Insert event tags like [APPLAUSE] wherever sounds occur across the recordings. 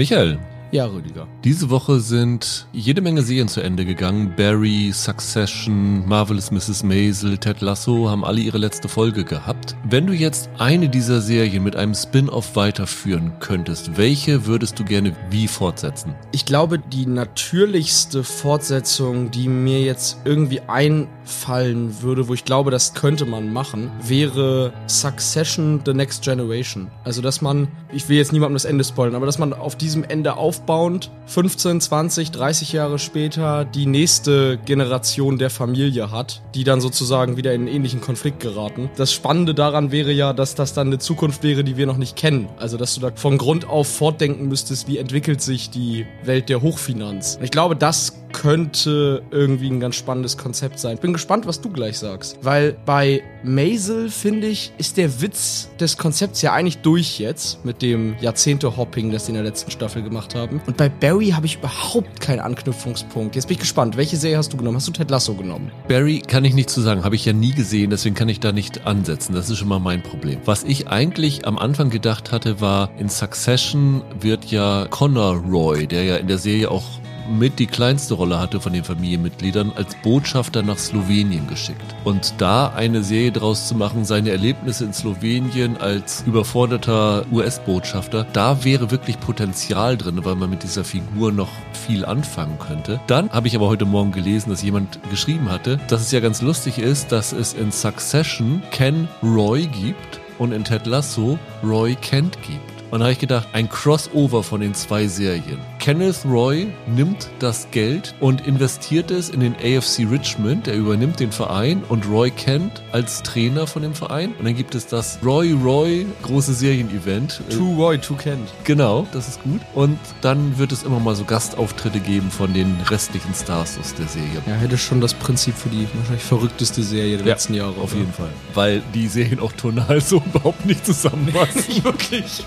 Michael, Ja, Rüdiger. diese Woche sind jede Menge Serien zu Ende gegangen. Barry, Succession, Marvelous Mrs. Maisel, Ted Lasso haben alle ihre letzte Folge gehabt. Wenn du jetzt eine dieser Serien mit einem Spin-off weiterführen könntest, welche würdest du gerne wie fortsetzen? Ich glaube, die natürlichste Fortsetzung, die mir jetzt irgendwie einfallen würde, wo ich glaube, das könnte man machen, wäre Succession The Next Generation. Also, dass man, ich will jetzt niemandem das Ende spoilern, aber dass man auf diesem Ende aufbauend 15, 20, 30 Jahre später die nächste Generation der Familie hat, die dann sozusagen wieder in einen ähnlichen Konflikt geraten. Das Spannende daran wäre ja, dass das dann eine Zukunft wäre, die wir noch nicht kennen. Also, dass du da von Grund auf fortdenken müsstest, wie entwickelt sich die Welt der Hochfinanz. Und ich glaube, das könnte irgendwie ein ganz spannendes Konzept sein. Ich bin gespannt, was du gleich sagst. Weil bei Maisel, finde ich, ist der Witz des Konzepts ja eigentlich durch jetzt mit dem Jahrzehnte-Hopping, das sie in der letzten Staffel gemacht haben. Und bei Barry habe ich überhaupt keinen Anknüpfungspunkt. Jetzt bin ich gespannt. Welche Serie hast du genommen? Hast du Ted Lasso genommen? Barry kann ich nicht zu sagen, habe ich ja nie gesehen, deswegen kann ich da nicht ansetzen. Das ist schon mal mein Problem. Was ich eigentlich am Anfang gedacht hatte, war, in Succession wird ja Connor Roy, der ja in der Serie auch mit die kleinste Rolle hatte von den Familienmitgliedern, als Botschafter nach Slowenien geschickt. Und da eine Serie draus zu machen, seine Erlebnisse in Slowenien als überforderter US-Botschafter, da wäre wirklich Potenzial drin, weil man mit dieser Figur noch viel anfangen könnte. Dann habe ich aber heute Morgen gelesen, dass jemand geschrieben hatte, dass es ja ganz lustig ist, dass es in Succession Ken Roy gibt und in Ted Lasso Roy Kent gibt. Und da habe ich gedacht, ein Crossover von den zwei Serien. Kenneth Roy nimmt das Geld und investiert es in den AFC Richmond. Er übernimmt den Verein und Roy Kent als Trainer von dem Verein. Und dann gibt es das Roy Roy große Serienevent. Two Roy, Two Kent. Genau, das ist gut. Und dann wird es immer mal so Gastauftritte geben von den restlichen Stars aus der Serie. Ja, hätte schon das Prinzip für die wahrscheinlich verrückteste Serie der Ja, letzten Jahre. Auf oder? jeden Fall. Weil die Serien auch tonal [LAUGHS] so überhaupt nicht zusammenpassen. Nicht [LAUGHS] wirklich.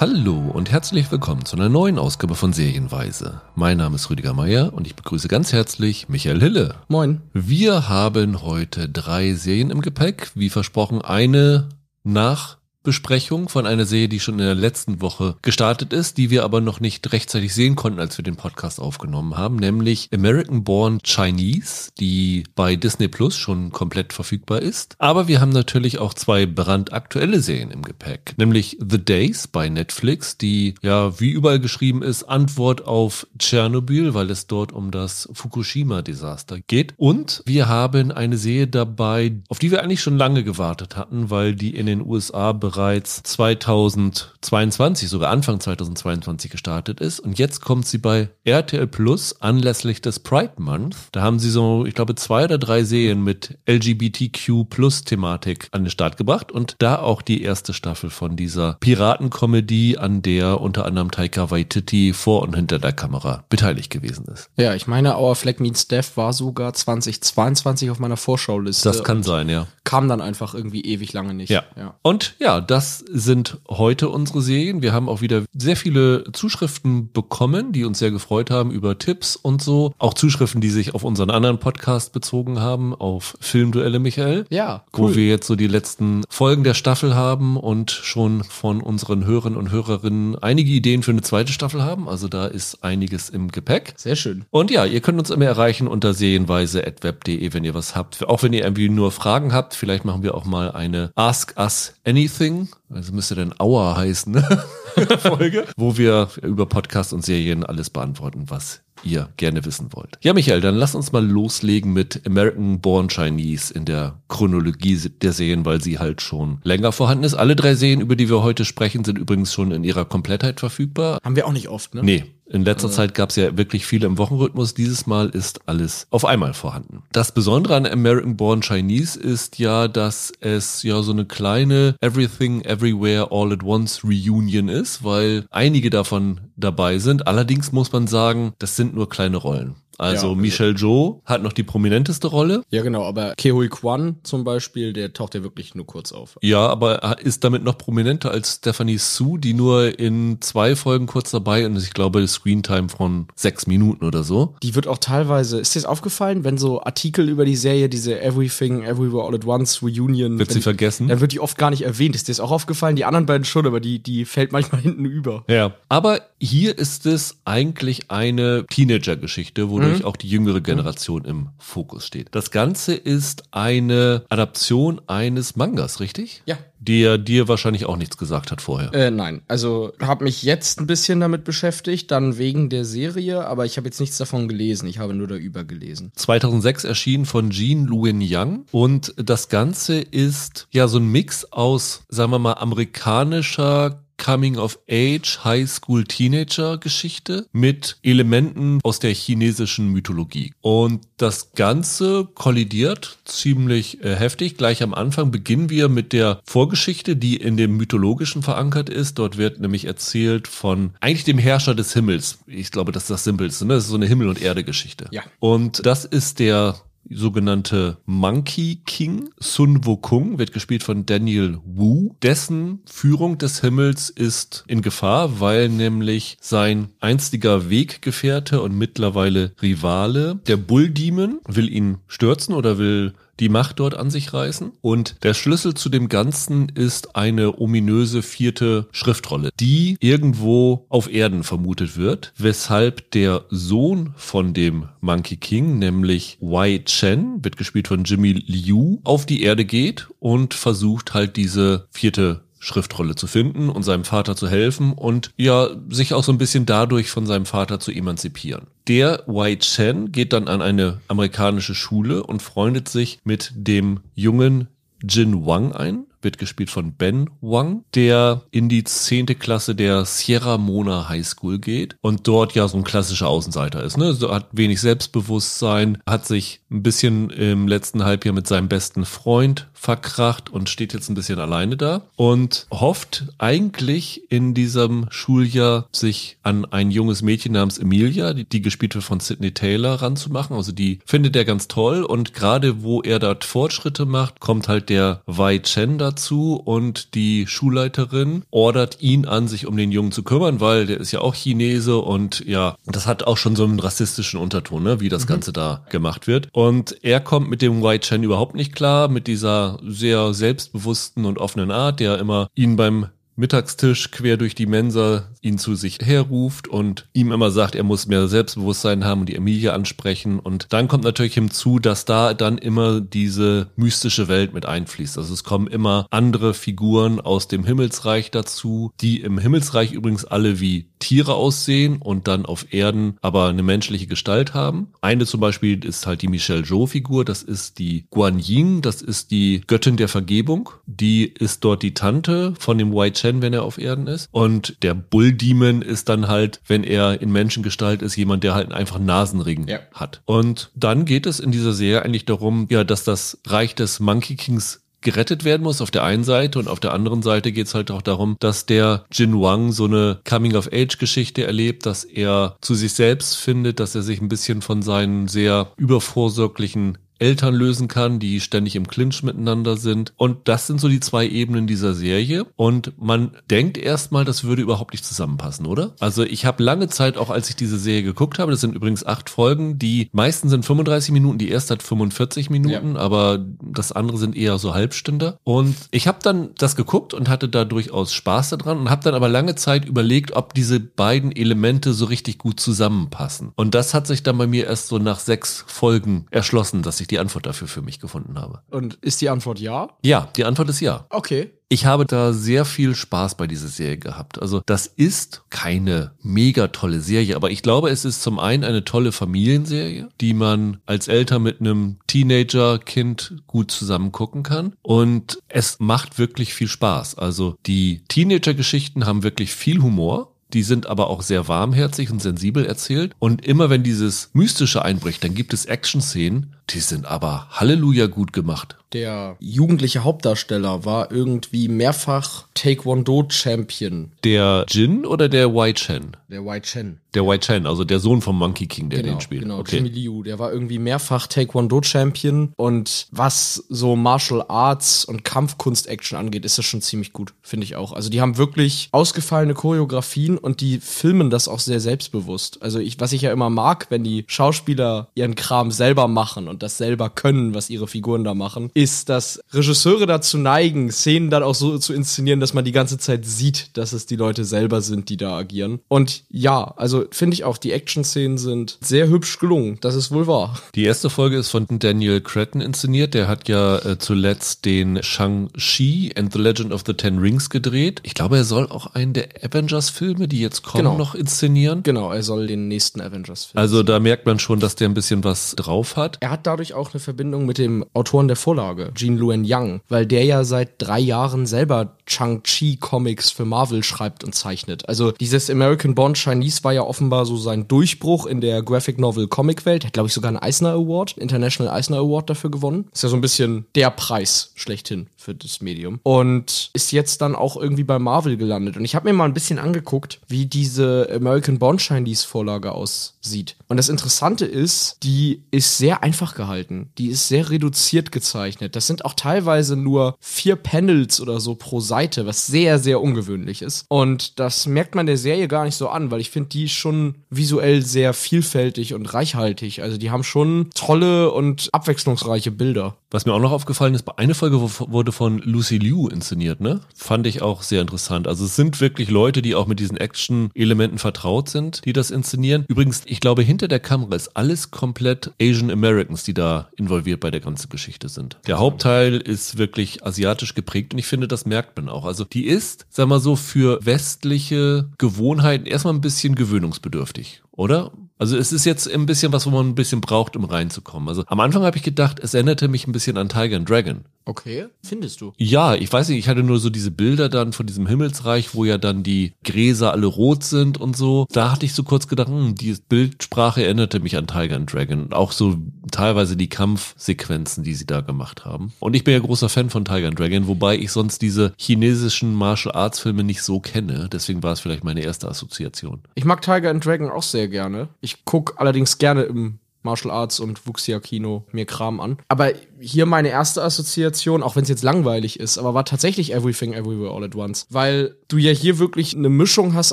Hallo und herzlich willkommen zu einer neuen Ausgabe von Serienweise. Mein Name ist Rüdiger Meier und ich begrüße ganz herzlich Michael Hille. Moin. Wir haben heute drei Serien im Gepäck. Wie versprochen, eine nach Besprechung von einer Serie, die schon in der letzten Woche gestartet ist, die wir aber noch nicht rechtzeitig sehen konnten, als wir den Podcast aufgenommen haben, nämlich American Born Chinese, die bei Disney Plus schon komplett verfügbar ist. Aber wir haben natürlich auch zwei brandaktuelle Serien im Gepäck, nämlich The Days bei Netflix, die ja wie überall geschrieben ist, Antwort auf Tschernobyl, weil es dort um das Fukushima-Desaster geht. Und wir haben eine Serie dabei, auf die wir eigentlich schon lange gewartet hatten, weil die in den USA bereits 2022, sogar Anfang 2022 gestartet ist. Und jetzt kommt sie bei RTL Plus anlässlich des Pride Month. Da haben sie so, ich glaube, zwei oder drei Serien mit LGBTQ Plus Thematik an den Start gebracht und da auch die erste Staffel von dieser Piratenkomödie, an der unter anderem Taika Waititi vor und hinter der Kamera beteiligt gewesen ist. Ja, ich meine, Our Flag Means Death war sogar 2022 auf meiner Vorschauliste. Das kann sein, ja. Kam dann einfach irgendwie ewig lange nicht. Ja. ja. Und ja, das sind heute unsere Serien. Wir haben auch wieder sehr viele Zuschriften bekommen, die uns sehr gefreut haben über Tipps und so. Auch Zuschriften, die sich auf unseren anderen Podcast bezogen haben, auf Filmduelle Michael. Ja, Wo wir jetzt so die letzten Folgen der Staffel haben und schon von unseren Hörern und Hörerinnen einige Ideen für eine zweite Staffel haben. Also da ist einiges im Gepäck. Sehr schön. Und ja, ihr könnt uns immer erreichen unter serienweise.web.de, wenn ihr was habt. Auch wenn ihr irgendwie nur Fragen habt, vielleicht machen wir auch mal eine Ask Us Anything, also müsste dann Hour heißen, ne? [LAUGHS] Folge, wo wir über Podcast und Serien alles beantworten, was ihr gerne wissen wollt. Ja, Michael, dann lass uns mal loslegen mit American Born Chinese in der Chronologie der Serien, weil sie halt schon länger vorhanden ist. Alle drei Serien, über die wir heute sprechen, sind übrigens schon in ihrer Komplettheit verfügbar. Haben wir auch nicht oft, ne? Nee, in letzter Zeit gab es ja wirklich viele im Wochenrhythmus. Dieses Mal ist alles auf einmal vorhanden. Das Besondere an American Born Chinese ist ja, dass es ja so eine kleine Everything Everywhere All at Once Reunion ist, weil einige davon dabei sind. Allerdings muss man sagen, das sind nur kleine Rollen. Also Ja, Michelle Jo hat noch die prominenteste Rolle. Ja, genau, aber Kehui Kwan zum Beispiel, der taucht ja wirklich nur kurz auf. Ja, aber er ist damit noch prominenter als Stephanie Sue, die nur in zwei Folgen kurz dabei und ich glaube Screentime von sechs Minuten oder so. Die wird auch teilweise, ist dir das aufgefallen, wenn so Artikel über die Serie, diese Everything, Everywhere All at Once Reunion, Wird sie vergessen? dann wird die oft gar nicht erwähnt. Ist dir das auch aufgefallen? Die anderen beiden schon, aber die, die fällt manchmal [LAUGHS] hinten über. Ja. Aber hier ist es eigentlich eine Teenager-Geschichte, wodurch auch die jüngere Generation im Fokus steht. Das Ganze ist eine Adaption eines Mangas, richtig? Ja. Der dir wahrscheinlich auch nichts gesagt hat vorher. Äh, nein, also habe mich jetzt ein bisschen damit beschäftigt, dann wegen der Serie, aber ich habe jetzt nichts davon gelesen. Ich habe nur darüber gelesen. 2006 erschienen von Jean Luen Yang und das Ganze ist ja so ein Mix aus, sagen wir mal, amerikanischer Coming of Age, High School Teenager Geschichte mit Elementen aus der chinesischen Mythologie. Und das Ganze kollidiert ziemlich äh, heftig. Gleich am Anfang beginnen wir mit der Vorgeschichte, die in dem mythologischen verankert ist. Dort wird nämlich erzählt von eigentlich dem Herrscher des Himmels. Ich glaube, das ist das Simpelste. Ne? Das ist so eine Himmel- und Erde-Geschichte. Ja. Und das ist der sogenannte Monkey King. Sun Wukong wird gespielt von Daniel Wu. Dessen Führung des Himmels ist in Gefahr, weil nämlich sein einstiger Weggefährte und mittlerweile Rivale, der Bull Demon, will ihn stürzen oder will die Macht dort an sich reißen. Und der Schlüssel zu dem Ganzen ist eine ominöse vierte Schriftrolle, die irgendwo auf Erden vermutet wird, weshalb der Sohn von dem Monkey King, nämlich Wei Chen, wird gespielt von Jimmy Liu, auf die Erde geht und versucht halt diese vierte Schriftrolle zu finden und seinem Vater zu helfen und ja, sich auch so ein bisschen dadurch von seinem Vater zu emanzipieren. Der Wei Chen geht dann an eine amerikanische Schule und freundet sich mit dem jungen Jin Wang ein, wird gespielt von Ben Wang, der in die zehnte Klasse der Sierra Mona High School geht und dort ja so ein klassischer Außenseiter ist. Ne? So hat wenig Selbstbewusstsein, hat sich ein bisschen im letzten Halbjahr mit seinem besten Freund verkracht und steht jetzt ein bisschen alleine da und hofft eigentlich in diesem Schuljahr sich an ein junges Mädchen namens Emilia, die, die gespielt wird von Sidney Taylor, ranzumachen. Also die findet er ganz toll und gerade wo er dort Fortschritte macht, kommt halt der Wei Chen dazu und die Schulleiterin ordert ihn an, sich um den Jungen zu kümmern, weil der ist ja auch Chinese und ja, das hat auch schon so einen rassistischen Unterton, ne, wie das Ganze da gemacht wird. Und er kommt mit dem Wei Chen überhaupt nicht klar, mit dieser sehr selbstbewussten und offenen Art, der immer ihn beim Mittagstisch quer durch die Mensa ihn zu sich herruft und ihm immer sagt, er muss mehr Selbstbewusstsein haben und die Emilie ansprechen. Und dann kommt natürlich hinzu, dass da dann immer diese mystische Welt mit einfließt. Also es kommen immer andere Figuren aus dem Himmelsreich dazu, die im Himmelsreich übrigens alle wie Tiere aussehen und dann auf Erden aber eine menschliche Gestalt haben. Eine zum Beispiel ist halt die Michelle Jo-Figur, das ist die Guan Ying, das ist die Göttin der Vergebung. Die ist dort die Tante von dem Wei Chen, wenn er auf Erden ist. Und der Bull Demon ist dann halt, wenn er in Menschengestalt ist, jemand, der halt einfach einen Nasenring Ja. hat. Und dann geht es in dieser Serie eigentlich darum, ja, dass das Reich des Monkey Kings gerettet werden muss auf der einen Seite und auf der anderen Seite geht es halt auch darum, dass der Jin Wang so eine Coming-of-Age-Geschichte erlebt, dass er zu sich selbst findet, dass er sich ein bisschen von seinen sehr übervorsorglichen Eltern lösen kann, die ständig im Clinch miteinander sind. Und das sind so die zwei Ebenen dieser Serie. Und man denkt erstmal, das würde überhaupt nicht zusammenpassen, oder? Also ich habe lange Zeit, auch als ich diese Serie geguckt habe, das sind übrigens acht Folgen, die meisten sind 35 Minuten, die erste hat 45 Minuten, aber das andere sind eher so Halbstünder. Und ich habe dann das geguckt und hatte da durchaus Spaß daran und habe dann aber lange Zeit überlegt, ob diese beiden Elemente so richtig gut zusammenpassen. Und das hat sich dann bei mir erst so nach sechs Folgen erschlossen, dass ich die Antwort dafür für mich gefunden habe. Und ist die Antwort ja? Ja, die Antwort ist ja. Okay. Ich habe da sehr viel Spaß bei dieser Serie gehabt. Also das ist keine mega tolle Serie, aber ich glaube, es ist zum einen eine tolle Familienserie, die man als Eltern mit einem Teenager-Kind gut zusammen gucken kann. Und es macht wirklich viel Spaß. Also die Teenager-Geschichten haben wirklich viel Humor. Die sind aber auch sehr warmherzig und sensibel erzählt. Und immer wenn dieses Mystische einbricht, dann gibt es Action-Szenen, Die sind aber Halleluja gut gemacht. Der jugendliche Hauptdarsteller war irgendwie mehrfach Taekwondo-Champion. Der Jin oder der Wai Chen? Der Wai Chen. Der Wai Chen, also der Sohn vom Monkey King, der genau, den spielt. Genau, okay. Jimmy Liu, der war irgendwie mehrfach Taekwondo-Champion und was so Martial Arts und Kampfkunst-Action angeht, ist das schon ziemlich gut, finde ich auch. Also die haben wirklich ausgefallene Choreografien und die filmen das auch sehr selbstbewusst. Also ich, was ich ja immer mag, wenn die Schauspieler ihren Kram selber machen und das selber können, was ihre Figuren da machen, ist, dass Regisseure dazu neigen, Szenen dann auch so zu inszenieren, dass man die ganze Zeit sieht, dass es die Leute selber sind, die da agieren. Und ja, also finde ich auch, die Action-Szenen sind sehr hübsch gelungen. Das ist wohl wahr. Die erste Folge ist von Daniel Cretton inszeniert. Der hat ja äh, zuletzt den Shang-Chi and the Legend of the Ten Rings gedreht. Ich glaube, er soll auch einen der Avengers-Filme, die jetzt kommen, Genau. noch inszenieren. Genau, er soll den nächsten Avengers-Film. Also da merkt man schon, dass der ein bisschen was drauf hat. Er hat dadurch auch eine Verbindung mit dem Autoren der Vorlage, Gene Luen Yang, weil der ja seit drei Jahren selber Chang-Chi-Comics für Marvel schreibt und zeichnet. Also dieses American Born Chinese war ja offenbar so sein Durchbruch in der Graphic Novel Comic-Welt. Hat, glaube ich, sogar einen Eisner Award, International Eisner Award dafür gewonnen. Ist ja so ein bisschen der Preis schlechthin für das Medium. Und ist jetzt dann auch irgendwie bei Marvel gelandet. Und ich habe mir mal ein bisschen angeguckt, wie diese American Born Chinese Vorlage aussieht. Und das Interessante ist, die ist sehr einfach gehalten. Die ist sehr reduziert gezeichnet. Das sind auch teilweise nur vier Panels oder so pro Seite, was sehr, sehr ungewöhnlich ist. Und das merkt man der Serie gar nicht so an, weil ich finde die schon visuell sehr vielfältig und reichhaltig. Also die haben schon tolle und abwechslungsreiche Bilder. Was mir auch noch aufgefallen ist, eine Folge wurde von Lucy Liu inszeniert, ne? Fand ich auch sehr interessant. Also es sind wirklich Leute, die auch mit diesen Action-Elementen vertraut sind, die das inszenieren. Übrigens, ich glaube, hinter der Kamera ist alles komplett Asian Americans, die da involviert bei der ganzen Geschichte sind. Der Hauptteil ist wirklich asiatisch geprägt und ich finde, das merkt man auch. Also die ist, sag mal so, für westliche Gewohnheiten erstmal ein bisschen gewöhnungsbedürftig, oder? Also es ist jetzt ein bisschen was, wo man ein bisschen braucht, um reinzukommen. Also am Anfang habe ich gedacht, es erinnerte mich ein bisschen an Tiger and Dragon. Okay, findest du? Ja, ich weiß nicht, ich hatte nur so diese Bilder dann von diesem Himmelsreich, wo ja dann die Gräser alle rot sind und so. Da hatte ich so kurz gedacht, hm, die Bildsprache erinnerte mich an Tiger and Dragon. Auch so teilweise die Kampfsequenzen, die sie da gemacht haben. Und ich bin ja großer Fan von Tiger and Dragon, wobei ich sonst diese chinesischen Martial Arts Filme nicht so kenne. Deswegen war es vielleicht meine erste Assoziation. Ich mag Tiger and Dragon auch sehr gerne. Ich guck allerdings gerne im Martial Arts und Wuxia-Kino mir Kram an. Aber hier meine erste Assoziation, auch wenn es jetzt langweilig ist, aber war tatsächlich Everything Everywhere All at Once. Weil du ja hier wirklich eine Mischung hast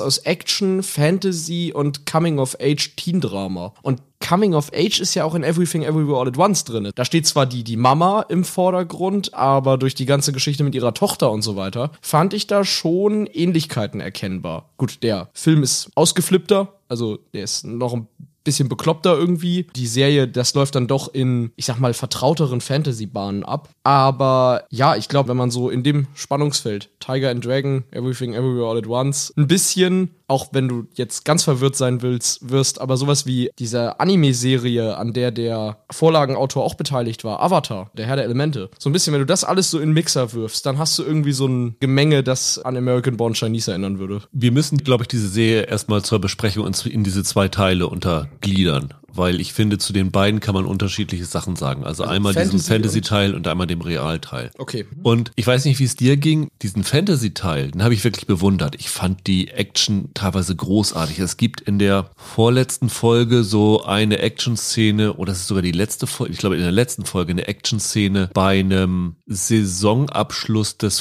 aus Action, Fantasy und Coming-of-Age-Teen-Drama. Und Coming of Age ist ja auch in Everything Everywhere All at Once drin. Da steht zwar die, die Mama im Vordergrund, aber durch die ganze Geschichte mit ihrer Tochter und so weiter, fand ich da schon Ähnlichkeiten erkennbar. Gut, der Film ist ausgeflippter, also der ist noch ein bisschen bekloppter irgendwie. Die Serie, das läuft dann doch in, ich sag mal, vertrauteren Fantasy-Bahnen ab. Aber ja, ich glaube, wenn man so in dem Spannungsfeld Tiger and Dragon, Everything Everywhere All at Once, ein bisschen, auch wenn du jetzt ganz verwirrt sein willst, wirst, aber sowas wie diese Anime-Serie, an der der Vorlagenautor auch beteiligt war, Avatar, der Herr der Elemente. So ein bisschen, wenn du das alles so in Mixer wirfst, dann hast du irgendwie so ein Gemenge, das an American Born Chinese erinnern würde. Wir müssen, glaube ich, diese Serie erstmal zur Besprechung in, diese zwei Teile untergliedern. Weil ich finde, zu den beiden kann man unterschiedliche Sachen sagen. Also, einmal diesen Fantasy Fantasy-Teil und, einmal dem Realteil. Okay. Und ich weiß nicht, wie es dir ging. Diesen Fantasy-Teil, den habe ich wirklich bewundert. Ich fand die Action teilweise großartig. Es gibt in der vorletzten Folge so eine Action-Szene, oder es ist sogar die letzte Folge, ich glaube in der letzten Folge eine Action-Szene bei einem Saisonabschluss des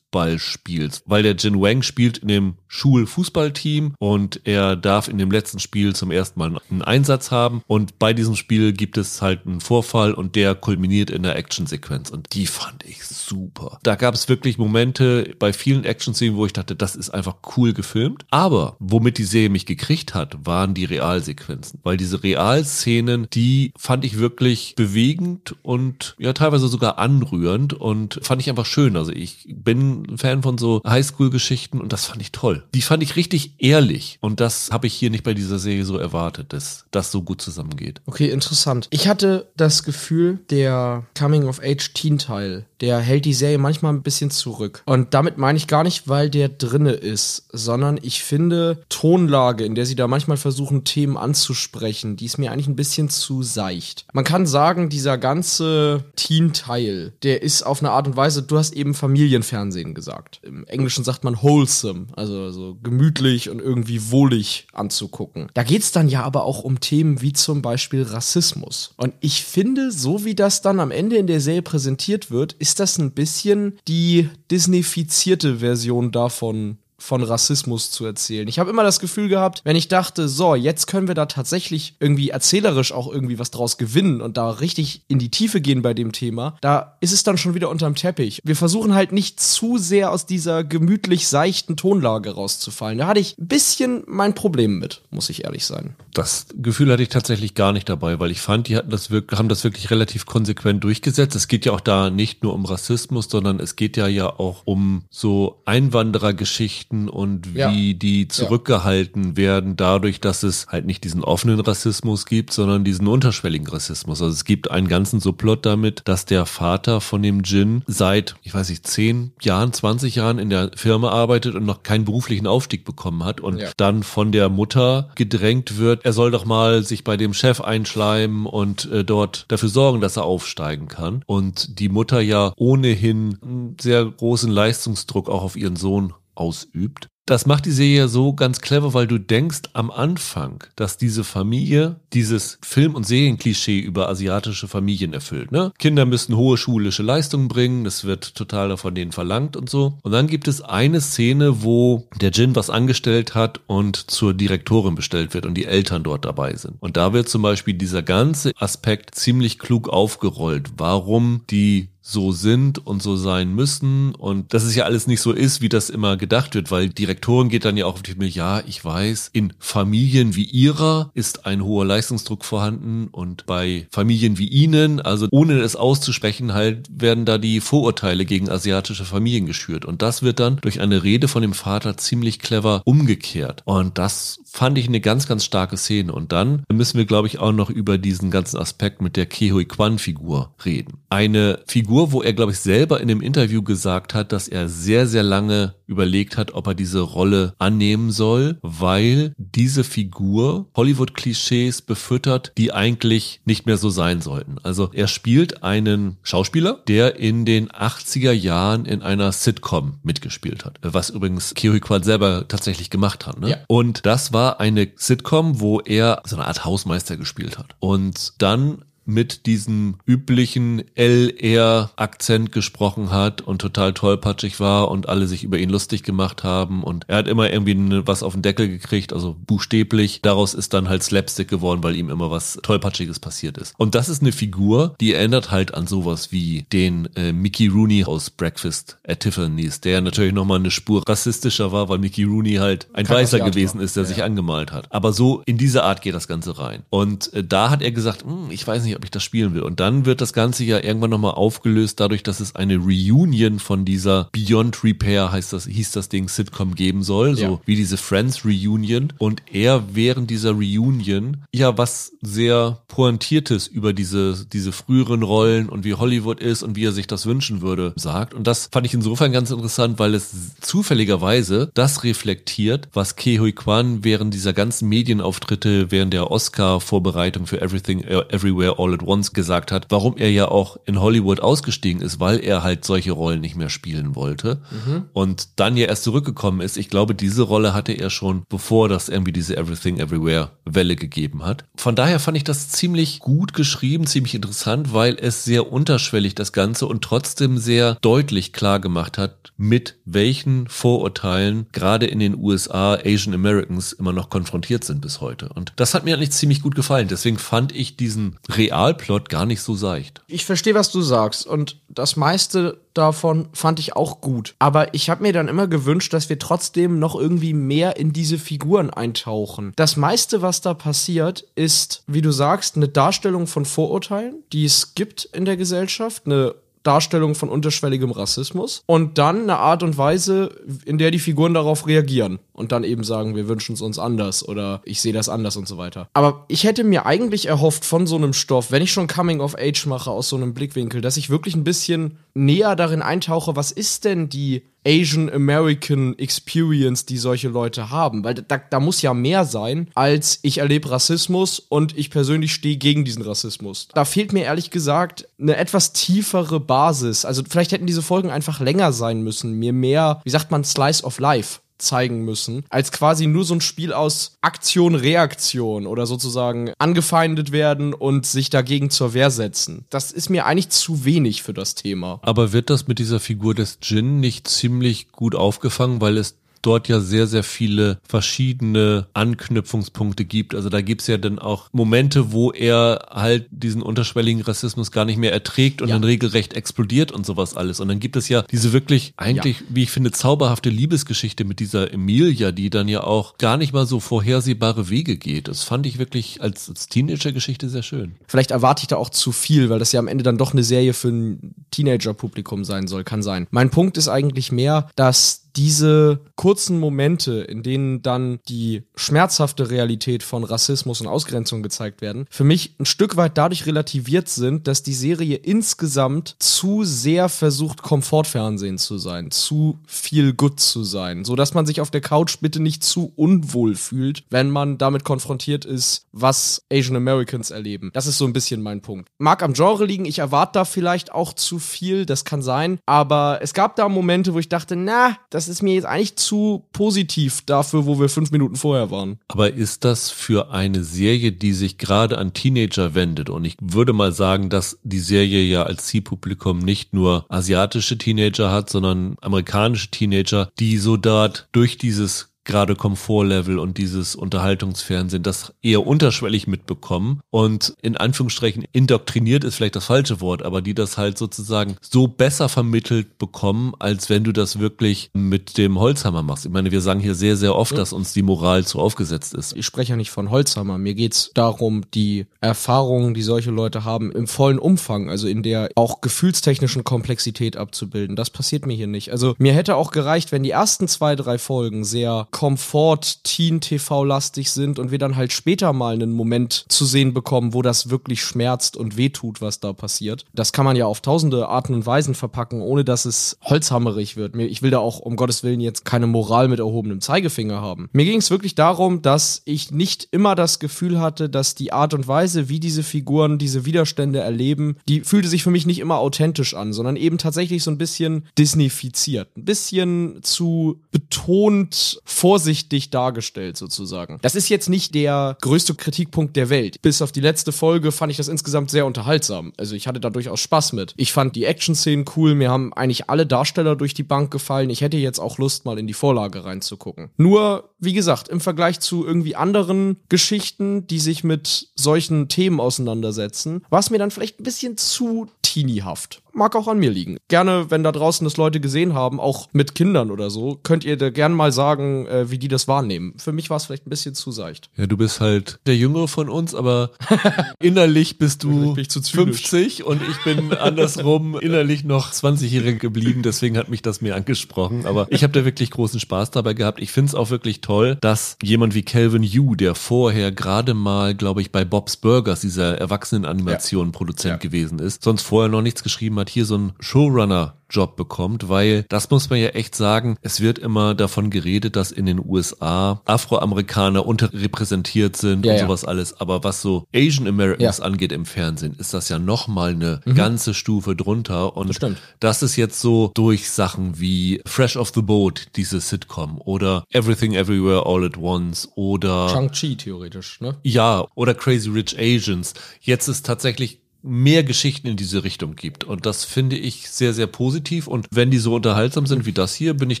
Fußballspiels, weil der Jin Wang spielt in dem Schulfußballteam und er darf in dem letzten Spiel zum ersten Mal einen Einsatz haben. Und bei diesem Spiel gibt es halt einen Vorfall und der kulminiert in der Actionsequenz. Und die fand ich super. Da gab es wirklich Momente bei vielen Action-Szenen, wo ich dachte, das ist einfach cool gefilmt, aber womit die Serie mich gekriegt hat, waren die Realsequenzen, weil diese Realszenen, die fand ich wirklich bewegend und ja teilweise sogar anrührend und fand ich einfach schön. Also ich bin Fan von so Highschool-Geschichten und das fand ich toll. Die fand ich richtig ehrlich und das habe ich hier nicht bei dieser Serie so erwartet, dass das so gut zusammengeht. Okay, interessant. Ich hatte das Gefühl, der Coming-of-Age-Teen-Teil, der hält die Serie manchmal ein bisschen zurück. Und damit meine ich gar nicht, weil der drinne ist, sondern ich finde Tonlage, in der sie da manchmal versuchen, Themen anzusprechen, die ist mir eigentlich ein bisschen zu seicht. Man kann sagen, dieser ganze Teen-Teil, der ist auf eine Art und Weise, du hast eben Familienfernsehen gesagt. Im Englischen sagt man wholesome, also so gemütlich und irgendwie wohlig anzugucken. Da geht's dann ja aber auch um Themen wie zum Beispiel Rassismus. Und ich finde, so wie das dann am Ende in der Serie präsentiert wird, ist das ein bisschen die Disneyfizierte Version davon, von Rassismus zu erzählen. Ich habe immer das Gefühl gehabt, wenn ich dachte, so, jetzt können wir da tatsächlich irgendwie erzählerisch auch irgendwie was draus gewinnen und da richtig in die Tiefe gehen bei dem Thema, da ist es dann schon wieder unterm Teppich. Wir versuchen halt nicht zu sehr aus dieser gemütlich seichten Tonlage rauszufallen. Da hatte ich ein bisschen mein Problem mit, muss ich ehrlich sein. Das Gefühl hatte ich tatsächlich gar nicht dabei, weil ich fand, die hatten das wirklich, haben das wirklich relativ konsequent durchgesetzt. Es geht ja auch da nicht nur um Rassismus, sondern es geht ja ja auch um so Einwanderergeschichten Geschichten und wie ja. die zurückgehalten ja. werden dadurch, dass es halt nicht diesen offenen Rassismus gibt, sondern diesen unterschwelligen Rassismus. Also es gibt einen ganzen Subplot damit, dass der Vater von dem Jin seit, ich weiß nicht, zehn Jahren, 20 Jahren in der Firma arbeitet und noch keinen beruflichen Aufstieg bekommen hat und ja. dann von der Mutter gedrängt wird, er soll doch mal sich bei dem Chef einschleimen und äh, dort dafür sorgen, dass er aufsteigen kann. Und die Mutter ja ohnehin einen sehr großen Leistungsdruck auch auf ihren Sohn ausübt. Das macht die Serie so ganz clever, weil du denkst am Anfang, dass diese Familie dieses Film- und Serienklischee über asiatische Familien erfüllt. Ne? Kinder müssen hohe schulische Leistungen bringen, das wird total von denen verlangt und so. Und dann gibt es eine Szene, wo der Jin was angestellt hat und zur Direktorin bestellt wird und die Eltern dort dabei sind. Und da wird zum Beispiel dieser ganze Aspekt ziemlich klug aufgerollt, warum die so sind und so sein müssen und dass es ja alles nicht so ist, wie das immer gedacht wird, weil Direktoren geht dann ja auch auf die Milch, ja, ich weiß, in Familien wie ihrer ist ein hoher Leistungsdruck vorhanden und bei Familien wie ihnen, also ohne es auszusprechen, halt werden da die Vorurteile gegen asiatische Familien geschürt und das wird dann durch eine Rede von dem Vater ziemlich clever umgekehrt und das fand ich eine ganz, ganz starke Szene und dann müssen wir, glaube ich, auch noch über diesen ganzen Aspekt mit der Kehui Kwan Figur reden. Eine Figur Figur, wo er, glaube ich, selber in dem Interview gesagt hat, dass er sehr, sehr lange überlegt hat, ob er diese Rolle annehmen soll, weil diese Figur Hollywood-Klischees befüttert, die eigentlich nicht mehr so sein sollten. Also er spielt einen Schauspieler, der in den 80er Jahren in einer Sitcom mitgespielt hat, was übrigens Kiyohi Kwan selber tatsächlich gemacht hat. Ne? Ja. Und das war eine Sitcom, wo er so eine Art Hausmeister gespielt hat. Und dann mit diesem üblichen LR-Akzent gesprochen hat und total tollpatschig war und alle sich über ihn lustig gemacht haben und er hat immer irgendwie was auf den Deckel gekriegt, also buchstäblich. Daraus ist dann halt Slapstick geworden, weil ihm immer was tollpatschiges passiert ist. Und das ist eine Figur, die erinnert halt an sowas wie den äh, Mickey Rooney aus Breakfast at Tiffany's, der natürlich nochmal eine Spur rassistischer war, weil Mickey Rooney halt ein Kein Weißer gewesen ist, der ja. sich angemalt hat. Aber so in diese Art geht das Ganze rein. Und äh, da hat er gesagt, hm, ich weiß nicht, ob ich das spielen will. Und dann wird das Ganze ja irgendwann nochmal aufgelöst, dadurch, dass es eine Reunion von dieser Beyond Repair, heißt das, hieß das Ding Sitcom geben soll, so ja. wie diese Friends Reunion. Und er während dieser Reunion ja was sehr pointiertes über diese, diese früheren Rollen und wie Hollywood ist und wie er sich das wünschen würde, sagt. Und das fand ich insofern ganz interessant, weil es zufälligerweise das reflektiert, was Ke Hui Kwan während dieser ganzen Medienauftritte, während der Oscar-Vorbereitung für Everything Everywhere All at Once gesagt hat, warum er ja auch in Hollywood ausgestiegen ist, weil er halt solche Rollen nicht mehr spielen wollte mhm. und dann ja erst zurückgekommen ist. Ich glaube, diese Rolle hatte er schon, bevor das irgendwie diese Everything Everywhere Welle gegeben hat. Von daher fand ich das ziemlich gut geschrieben, ziemlich interessant, weil es sehr unterschwellig das Ganze und trotzdem sehr deutlich klar gemacht hat, mit welchen Vorurteilen gerade in den USA Asian Americans immer noch konfrontiert sind bis heute. Und das hat mir eigentlich ziemlich gut gefallen. Deswegen fand ich diesen Realplot gar nicht so seicht. Ich verstehe, was du sagst. Und das meiste davon fand ich auch gut. Aber ich habe mir dann immer gewünscht, dass wir trotzdem noch irgendwie mehr in diese Figuren eintauchen. Das meiste, was da passiert, ist, wie du sagst, eine Darstellung von Vorurteilen, die es gibt in der Gesellschaft, eine Darstellung von unterschwelligem Rassismus und dann eine Art und Weise, in der die Figuren darauf reagieren und dann eben sagen, wir wünschen es uns anders oder ich sehe das anders und so weiter. Aber ich hätte mir eigentlich erhofft von so einem Stoff, wenn ich schon Coming of Age mache aus so einem Blickwinkel, dass ich wirklich ein bisschen näher darin eintauche, was ist denn die Asian American Experience, die solche Leute haben. Weil da, da muss ja mehr sein, als ich erlebe Rassismus und ich persönlich stehe gegen diesen Rassismus. Da fehlt mir ehrlich gesagt eine etwas tiefere Basis. Also vielleicht hätten diese Folgen einfach länger sein müssen, mir mehr, wie sagt man, Slice of Life zeigen müssen, als quasi nur so ein Spiel aus Aktion, Reaktion oder sozusagen angefeindet werden und sich dagegen zur Wehr setzen. Das ist mir eigentlich zu wenig für das Thema. Aber wird das mit dieser Figur des Jin nicht ziemlich gut aufgefangen, weil es dort ja sehr, sehr viele verschiedene Anknüpfungspunkte gibt. Also da gibt's ja dann auch Momente, wo er halt diesen unterschwelligen Rassismus gar nicht mehr erträgt und ja. dann regelrecht explodiert und sowas alles. Und dann gibt es ja diese wirklich eigentlich, ja. wie ich finde, zauberhafte Liebesgeschichte mit dieser Emilia, die dann ja auch gar nicht mal so vorhersehbare Wege geht. Das fand ich wirklich als, als Teenager-Geschichte sehr schön. Vielleicht erwarte ich da auch zu viel, weil das ja am Ende dann doch eine Serie für ein Teenager-Publikum sein soll, kann sein. Mein Punkt ist eigentlich mehr, dass diese kurzen Momente, in denen dann die schmerzhafte Realität von Rassismus und Ausgrenzung gezeigt werden, für mich ein Stück weit dadurch relativiert sind, dass die Serie insgesamt zu sehr versucht, Komfortfernsehen zu sein, zu viel gut zu sein, so dass man sich auf der Couch bitte nicht zu unwohl fühlt, wenn man damit konfrontiert ist, was Asian Americans erleben. Das ist so ein bisschen mein Punkt. Mag am Genre liegen, ich erwarte da vielleicht auch zu viel, das kann sein, aber es gab da Momente, wo ich dachte, na, das das ist mir jetzt eigentlich zu positiv dafür, wo wir fünf Minuten vorher waren. Aber ist das für eine Serie, die sich gerade an Teenager wendet? Und ich würde mal sagen, dass die Serie ja als Zielpublikum nicht nur asiatische Teenager hat, sondern amerikanische Teenager, die so dort durch dieses gerade Komfortlevel und dieses Unterhaltungsfernsehen das eher unterschwellig mitbekommen und in Anführungsstrichen indoktriniert ist vielleicht das falsche Wort, aber die das halt sozusagen so besser vermittelt bekommen, als wenn du das wirklich mit dem Holzhammer machst. Ich meine, wir sagen hier sehr, sehr oft, ja. dass uns die Moral zu aufgesetzt ist. Ich spreche ja nicht von Holzhammer. Mir geht's darum, die Erfahrungen, die solche Leute haben, im vollen Umfang, also in der auch gefühlstechnischen Komplexität abzubilden. Das passiert mir hier nicht. Also mir hätte auch gereicht, wenn die ersten zwei, drei Folgen sehr Komfort-Teen-TV-lastig sind und wir dann halt später mal einen Moment zu sehen bekommen, wo das wirklich schmerzt und wehtut, was da passiert. Das kann man ja auf tausende Arten und Weisen verpacken, ohne dass es holzhammerig wird. Ich will da auch um Gottes Willen jetzt keine Moral mit erhobenem Zeigefinger haben. Mir ging es wirklich darum, dass ich nicht immer das Gefühl hatte, dass die Art und Weise, wie diese Figuren diese Widerstände erleben, die fühlte sich für mich nicht immer authentisch an, sondern eben tatsächlich so ein bisschen Disneyfiziert. Ein bisschen zu betont vorsichtig dargestellt sozusagen. Das ist jetzt nicht der größte Kritikpunkt der Welt. Bis auf die letzte Folge fand ich das insgesamt sehr unterhaltsam. Also ich hatte da durchaus Spaß mit. Ich fand die Action-Szenen cool. Mir haben eigentlich alle Darsteller durch die Bank gefallen. Ich hätte jetzt auch Lust, mal in die Vorlage reinzugucken. Nur, wie gesagt, im Vergleich zu irgendwie anderen Geschichten, die sich mit solchen Themen auseinandersetzen, war es mir dann vielleicht ein bisschen zu teeniehaft mag auch an mir liegen. Gerne, wenn da draußen das Leute gesehen haben, auch mit Kindern oder so, könnt ihr da gerne mal sagen, äh, wie die das wahrnehmen. Für mich war es vielleicht ein bisschen zu seicht. Ja, du bist halt der Jüngere von uns, aber [LAUGHS] innerlich bist du 50 und ich bin andersrum innerlich noch 20-jährig geblieben. Deswegen hat mich das mir angesprochen. Aber ich habe da wirklich großen Spaß dabei gehabt. Ich finde es auch wirklich toll, dass jemand wie Calvin Yu, der vorher gerade mal, glaube ich, bei Bob's Burgers, dieser Erwachsenenanimation-Produzent ja. gewesen ist, sonst vorher noch nichts geschrieben hat, hier so ein Showrunner Job bekommt, weil das muss man ja echt sagen, es wird immer davon geredet, dass in den USA Afroamerikaner unterrepräsentiert sind ja, und sowas ja. alles, aber was so Asian Americans ja. angeht im Fernsehen, ist das ja nochmal eine mhm. ganze Stufe drunter und das, das, ist jetzt so durch Sachen wie Fresh off the Boat, diese Sitcom oder Everything Everywhere All at Once oder Shang-Chi theoretisch, ne? Ja, oder Crazy Rich Asians. Jetzt ist tatsächlich mehr Geschichten in diese Richtung gibt. Und das finde ich sehr, sehr positiv. Und wenn die so unterhaltsam sind wie das hier, bin ich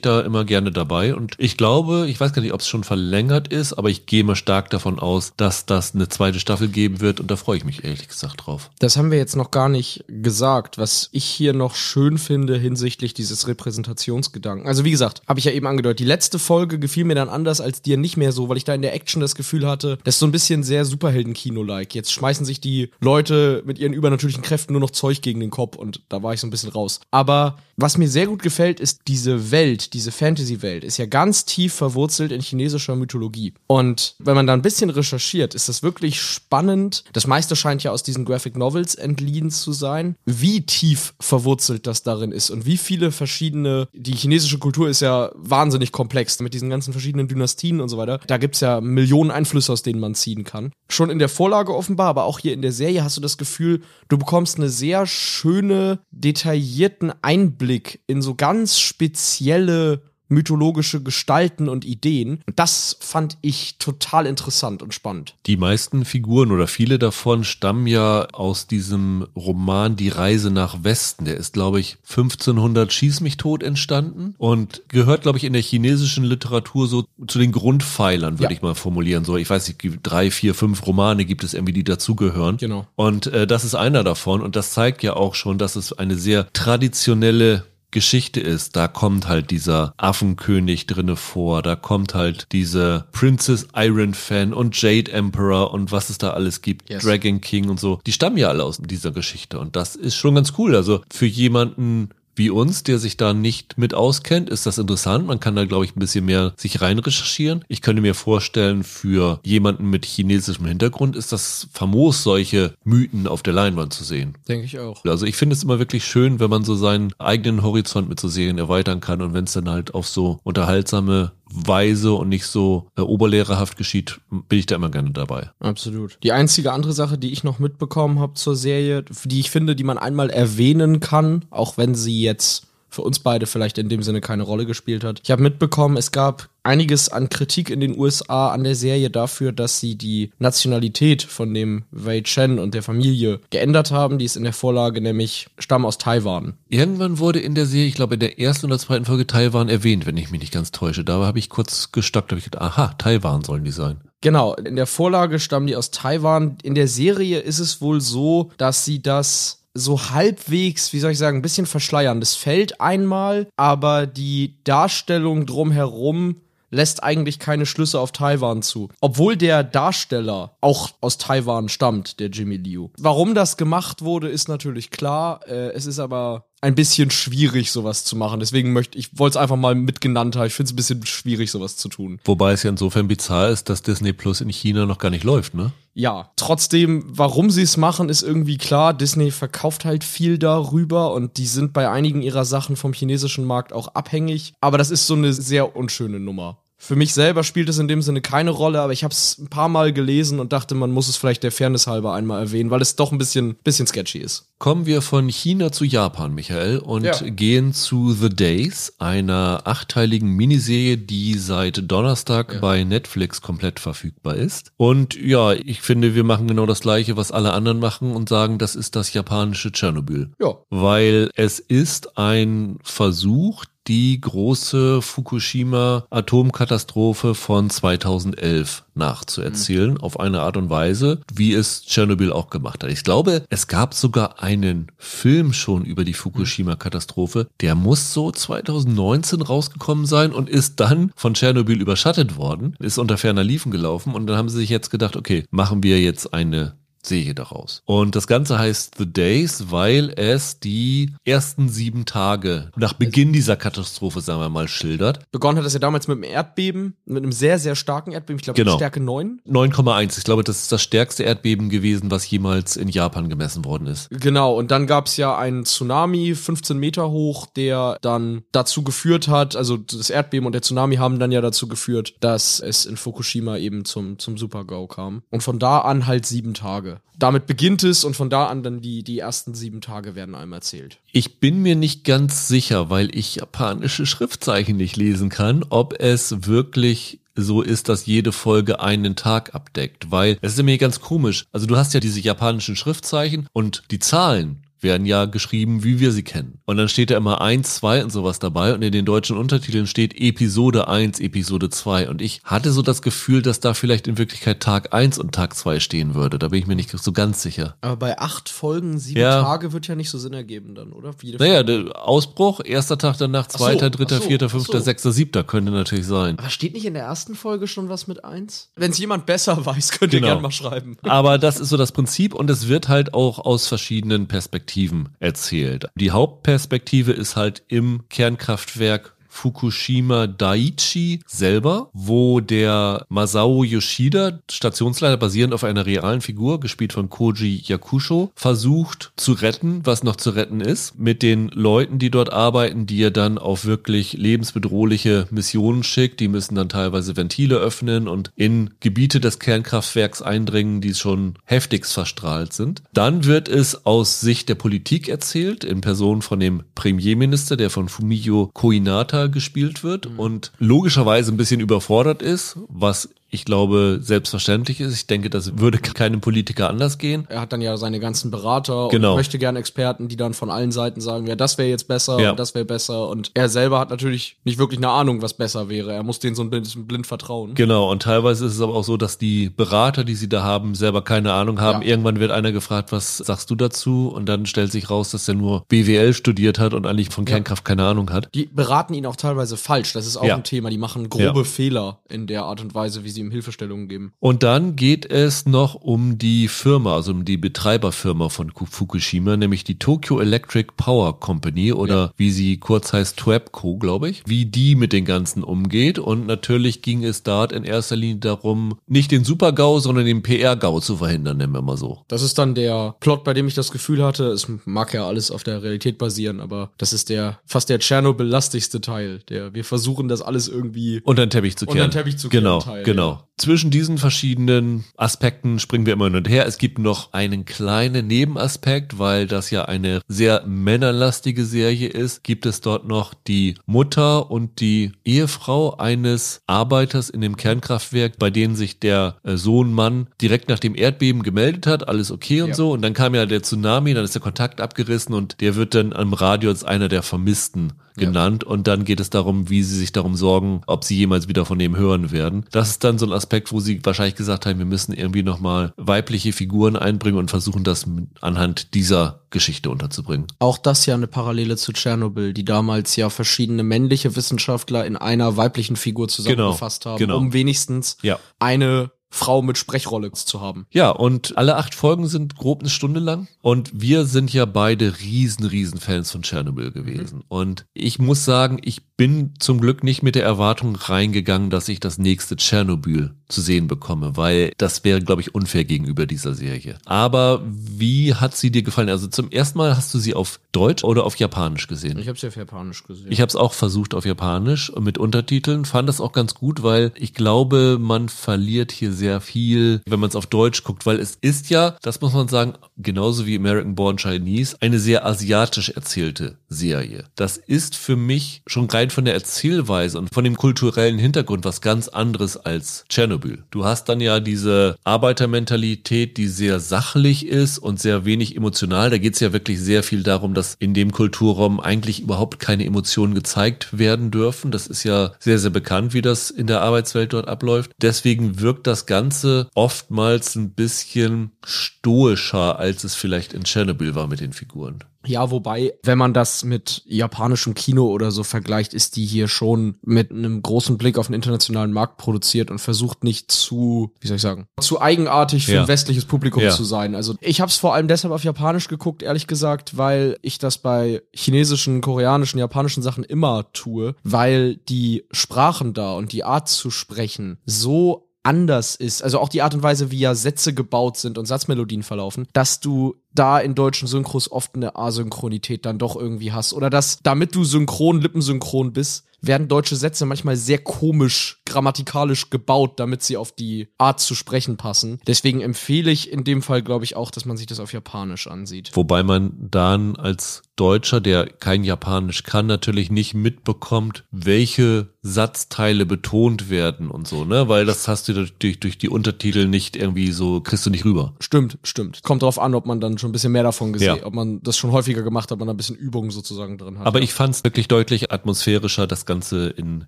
da immer gerne dabei. Und ich glaube, ich weiß gar nicht, ob es schon verlängert ist, aber ich gehe mal stark davon aus, dass das eine zweite Staffel geben wird. Und da freue ich mich ehrlich gesagt drauf. Das haben wir jetzt noch gar nicht gesagt, was ich hier noch schön finde hinsichtlich dieses Repräsentationsgedanken. Also wie gesagt, habe ich ja eben angedeutet, die letzte Folge gefiel mir dann anders als dir nicht mehr so, weil ich da in der Action das Gefühl hatte, das ist so ein bisschen sehr Superhelden-Kino-like. Jetzt schmeißen sich die Leute mit ihren ihren übernatürlichen Kräften nur noch Zeug gegen den Kopf und da war ich so ein bisschen raus. Aber was mir sehr gut gefällt, ist diese Welt, diese Fantasy-Welt, ist ja ganz tief verwurzelt in chinesischer Mythologie. Und wenn man da ein bisschen recherchiert, ist das wirklich spannend. Das meiste scheint ja aus diesen Graphic Novels entliehen zu sein, wie tief verwurzelt das darin ist und wie viele verschiedene, die chinesische Kultur ist ja wahnsinnig komplex mit diesen ganzen verschiedenen Dynastien und so weiter. Da gibt's ja Millionen Einflüsse, aus denen man ziehen kann. Schon in der Vorlage offenbar, aber auch hier in der Serie hast du das Gefühl, du bekommst eine sehr schöne, detaillierten Einblick in so ganz spezielle mythologische Gestalten und Ideen. Das fand ich total interessant und spannend. Die meisten Figuren oder viele davon stammen ja aus diesem Roman Die Reise nach Westen. Der ist, glaube ich, 1500 Schieß mich tot entstanden und gehört, glaube ich, in der chinesischen Literatur so zu den Grundpfeilern, würde ja. ich mal formulieren. So, ich weiß nicht, drei, vier, fünf Romane gibt es irgendwie, die dazugehören. Genau. Und äh, das ist einer davon und das zeigt ja auch schon, dass es eine sehr traditionelle Geschichte ist, da kommt halt dieser Affenkönig drinne vor, da kommt halt diese Princess Iron Fan und Jade Emperor und was es da alles gibt, yes. Dragon King und so. Die stammen ja alle aus dieser Geschichte und das ist schon ganz cool. Also für jemanden wie uns, der sich da nicht mit auskennt, ist das interessant. Man kann da, glaube ich, ein bisschen mehr sich rein recherchieren. Ich könnte mir vorstellen, für jemanden mit chinesischem Hintergrund ist das famos, solche Mythen auf der Leinwand zu sehen. Denke ich auch. Also ich finde es immer wirklich schön, wenn man so seinen eigenen Horizont mit so Serien erweitern kann und wenn es dann halt auf so unterhaltsame weise und nicht so äh, oberlehrerhaft geschieht, bin ich da immer gerne dabei. Absolut. Die einzige andere Sache, die ich noch mitbekommen habe zur Serie, die ich finde, die man einmal erwähnen kann, auch wenn sie jetzt für uns beide vielleicht in dem Sinne keine Rolle gespielt hat. Ich habe mitbekommen, es gab einiges an Kritik in den USA an der Serie dafür, dass sie die Nationalität von dem Wei Chen und der Familie geändert haben. Die ist in der Vorlage nämlich Stamm aus Taiwan. Irgendwann wurde in der Serie, ich glaube in der ersten oder zweiten Folge Taiwan erwähnt, wenn ich mich nicht ganz täusche. Da habe ich kurz gestockt, habe ich gedacht, aha, Taiwan sollen die sein. Genau, in der Vorlage stammen die aus Taiwan. In der Serie ist es wohl so, dass sie das so halbwegs, wie soll ich sagen, ein bisschen verschleiern. Das fällt einmal, aber die Darstellung drumherum lässt eigentlich keine Schlüsse auf Taiwan zu. Obwohl der Darsteller auch aus Taiwan stammt, der Jimmy Liu. Warum das gemacht wurde, ist natürlich klar. Äh, es ist aber ein bisschen schwierig, sowas zu machen. Deswegen möchte ich wollte es einfach mal mitgenannt haben. Ich finde es ein bisschen schwierig, sowas zu tun. Wobei es ja insofern bizarr ist, dass Disney Plus in China noch gar nicht läuft, ne? Ja, trotzdem, warum sie es machen, ist irgendwie klar. Disney verkauft halt viel darüber und die sind bei einigen ihrer Sachen vom chinesischen Markt auch abhängig. Aber das ist so eine sehr unschöne Nummer. Für mich selber spielt es in dem Sinne keine Rolle, aber ich habe es ein paar Mal gelesen und dachte, man muss es vielleicht der Fairness halber einmal erwähnen, weil es doch ein bisschen, bisschen sketchy ist. Kommen wir von China zu Japan, Michael, und ja. gehen zu The Days, einer achteiligen Miniserie, die seit Donnerstag ja. bei Netflix komplett verfügbar ist. Und ja, ich finde, wir machen genau das Gleiche, was alle anderen machen und sagen, das ist das japanische Tschernobyl. Ja. Weil es ist ein Versuch, die große Fukushima-Atomkatastrophe von 2011 nachzuerzählen, mhm. auf eine Art und Weise, wie es Tschernobyl auch gemacht hat. Ich glaube, es gab sogar einen Film schon über die Fukushima-Katastrophe, der muss so 2019 rausgekommen sein und ist dann von Tschernobyl überschattet worden, ist unter ferner Liefen gelaufen und dann haben sie sich jetzt gedacht, okay, machen wir jetzt eine Sehe daraus. Und das Ganze heißt The Days, weil es die ersten sieben Tage nach Beginn dieser Katastrophe, sagen wir mal, schildert. Begonnen hat es ja damals mit einem Erdbeben, mit einem sehr, sehr starken Erdbeben, ich glaube genau. Stärke 9. 9,1. Ich glaube, das ist das stärkste Erdbeben gewesen, was jemals in Japan gemessen worden ist. Genau, und dann gab es ja einen Tsunami, 15 Meter hoch, der dann dazu geführt hat, also das Erdbeben und der Tsunami haben dann ja dazu geführt, dass es in Fukushima eben zum, zum Super-GAU kam. Und von da an halt sieben Tage. Tage. Damit beginnt es und von da an dann die, die ersten sieben Tage werden einmal erzählt. Ich bin mir nicht ganz sicher, weil ich japanische Schriftzeichen nicht lesen kann, ob es wirklich so ist, dass jede Folge einen Tag abdeckt, weil es ist mir ganz komisch. Also du hast ja diese japanischen Schriftzeichen und die Zahlen werden ja geschrieben, wie wir sie kennen. Und dann steht da immer 1, 2 und sowas dabei und in den deutschen Untertiteln steht Episode 1, Episode 2. Und ich hatte so das Gefühl, dass da vielleicht in Wirklichkeit Tag 1 und Tag 2 stehen würde. Da bin ich mir nicht so ganz sicher. Aber bei acht Folgen, sieben Ja. Tage wird ja nicht so Sinn ergeben dann, oder? Jede Naja, der Ausbruch, erster Tag danach, so, zweiter, dritter, ach so, vierter, fünfter, so. sechster, siebter könnte natürlich sein. Aber steht nicht in der ersten Folge schon was mit eins? Wenn es jemand besser weiß, könnt ihr Genau. gerne mal schreiben. Aber das ist so das Prinzip und es wird halt auch aus verschiedenen Perspektiven erzählt. Die Hauptperspektive ist halt im Kernkraftwerk Fukushima Daiichi selber, wo der Masao Yoshida, Stationsleiter basierend auf einer realen Figur, gespielt von Koji Yakusho, versucht zu retten, was noch zu retten ist, mit den Leuten, die dort arbeiten, die er dann auf wirklich lebensbedrohliche Missionen schickt. Die müssen dann teilweise Ventile öffnen und in Gebiete des Kernkraftwerks eindringen, die schon heftigst verstrahlt sind. Dann wird es aus Sicht der Politik erzählt, in Person von dem Premierminister, der von Fumio Koinata gespielt wird und logischerweise ein bisschen überfordert ist, was ich glaube selbstverständlich ist. Ich denke, das würde [LAUGHS] keinem Politiker anders gehen. Er hat dann ja seine ganzen Berater Genau. und möchte gerne Experten, die dann von allen Seiten sagen, ja, das wäre jetzt besser Ja. und das wäre besser. Und er selber hat natürlich nicht wirklich eine Ahnung, was besser wäre. Er muss denen so ein bisschen blind vertrauen. Genau, und teilweise ist es aber auch so, dass die Berater, die sie da haben, selber keine Ahnung haben. Ja. Irgendwann wird einer gefragt, was sagst du dazu? Und dann stellt sich raus, dass er nur BWL studiert hat und eigentlich von Kernkraft keine Ahnung hat. Die beraten ihn auch teilweise falsch. Das ist auch Ja. ein Thema. Die machen grobe Ja. Fehler in der Art und Weise, wie sie ihm Hilfestellungen geben. Und dann geht es noch um die Firma, also um die Betreiberfirma von Ku- Fukushima, nämlich die Tokyo Electric Power Company oder wie sie kurz heißt TWEPCO, glaube ich, wie die mit den ganzen umgeht. Und natürlich ging es dort in erster Linie darum, nicht den Super-GAU, sondern den PR-GAU zu verhindern, nennen wir mal so. Das ist dann der Plot, bei dem ich das Gefühl hatte, es mag ja alles auf der Realität basieren, aber das ist der fast der Tschernobyl-lastigste Teil. Der wir versuchen das alles irgendwie Unter den Teppich zu Unter kehren. den Teppich zu kehren Genau, Teil, genau. ja. Zwischen diesen verschiedenen Aspekten springen wir immer hin und her. Es gibt noch einen kleinen Nebenaspekt, weil das ja eine sehr männerlastige Serie ist. Gibt es dort noch die Mutter und die Ehefrau eines Arbeiters in dem Kernkraftwerk, bei denen sich der äh, Sohn Mann direkt nach dem Erdbeben gemeldet hat, alles okay und Ja. so. Und dann kam ja der Tsunami, dann ist der Kontakt abgerissen und der wird dann am Radio als einer der Vermissten Ja. genannt und dann geht es darum, wie sie sich darum sorgen, ob sie jemals wieder von dem hören werden. Das ist dann so ein Aspekt, wo sie wahrscheinlich gesagt haben, wir müssen irgendwie nochmal weibliche Figuren einbringen und versuchen das anhand dieser Geschichte unterzubringen. Auch das ja eine Parallele zu Tschernobyl, die damals ja verschiedene männliche Wissenschaftler in einer weiblichen Figur zusammengefasst haben, genau. um wenigstens Ja. eine Frau mit Sprechrolle zu haben. Ja, und alle acht Folgen sind grob eine Stunde lang. Und wir sind ja beide riesen, riesen Fans von Tschernobyl gewesen. Und ich muss sagen, ich bin zum Glück nicht mit der Erwartung reingegangen, dass ich das nächste Tschernobyl zu sehen bekomme, weil das wäre, glaube ich, unfair gegenüber dieser Serie. Aber wie hat sie dir gefallen? Also zum ersten Mal hast du sie auf Deutsch oder auf Japanisch gesehen? Ich habe ja auf Japanisch gesehen. Ich habe es auch versucht auf Japanisch mit Untertiteln, fand das auch ganz gut, weil ich glaube, man verliert hier sehr viel, wenn man es auf Deutsch guckt, weil es ist ja, das muss man sagen, genauso wie American Born Chinese, eine sehr asiatisch erzählte Serie. Das ist für mich schon rein von der Erzählweise und von dem kulturellen Hintergrund was ganz anderes als Tschernobyl. Du hast dann ja diese Arbeitermentalität, die sehr sachlich ist und sehr wenig emotional. Da geht es ja wirklich sehr viel darum, dass in dem Kulturraum eigentlich überhaupt keine Emotionen gezeigt werden dürfen. Das ist ja sehr, sehr bekannt, wie das in der Arbeitswelt dort abläuft. Deswegen wirkt das Ganze oftmals ein bisschen stoischer, als es vielleicht in Chernobyl war mit den Figuren. Ja, wobei, wenn man das mit japanischem Kino oder so vergleicht, ist die hier schon mit einem großen Blick auf den internationalen Markt produziert und versucht nicht zu, wie soll ich sagen, zu eigenartig für Ja. ein westliches Publikum Ja. zu sein. Also ich habe es vor allem deshalb auf Japanisch geguckt, ehrlich gesagt, weil ich das bei chinesischen, koreanischen, japanischen Sachen immer tue, weil die Sprachen da und die Art zu sprechen so anders ist, also auch die Art und Weise, wie ja Sätze gebaut sind und Satzmelodien verlaufen, dass du da in deutschen Synchros oft eine Asynchronität dann doch irgendwie hast. Oder dass, damit du synchron, lippensynchron bist, werden deutsche Sätze manchmal sehr komisch, grammatikalisch gebaut, damit sie auf die Art zu sprechen passen. Deswegen empfehle ich in dem Fall, glaube ich, auch, dass man sich das auf Japanisch ansieht. Wobei man dann als Deutscher, der kein Japanisch kann, natürlich nicht mitbekommt, welche Satzteile betont werden und so, ne? Weil das hast du durch, durch die Untertitel nicht irgendwie so, kriegst du nicht rüber. Stimmt, stimmt. Kommt drauf an, ob man dann schon ein bisschen mehr davon gesehen, Ja. ob man das schon häufiger gemacht hat, ob man da ein bisschen Übung sozusagen drin hat. Aber ja. ich fand es wirklich deutlich atmosphärischer, das Ganze in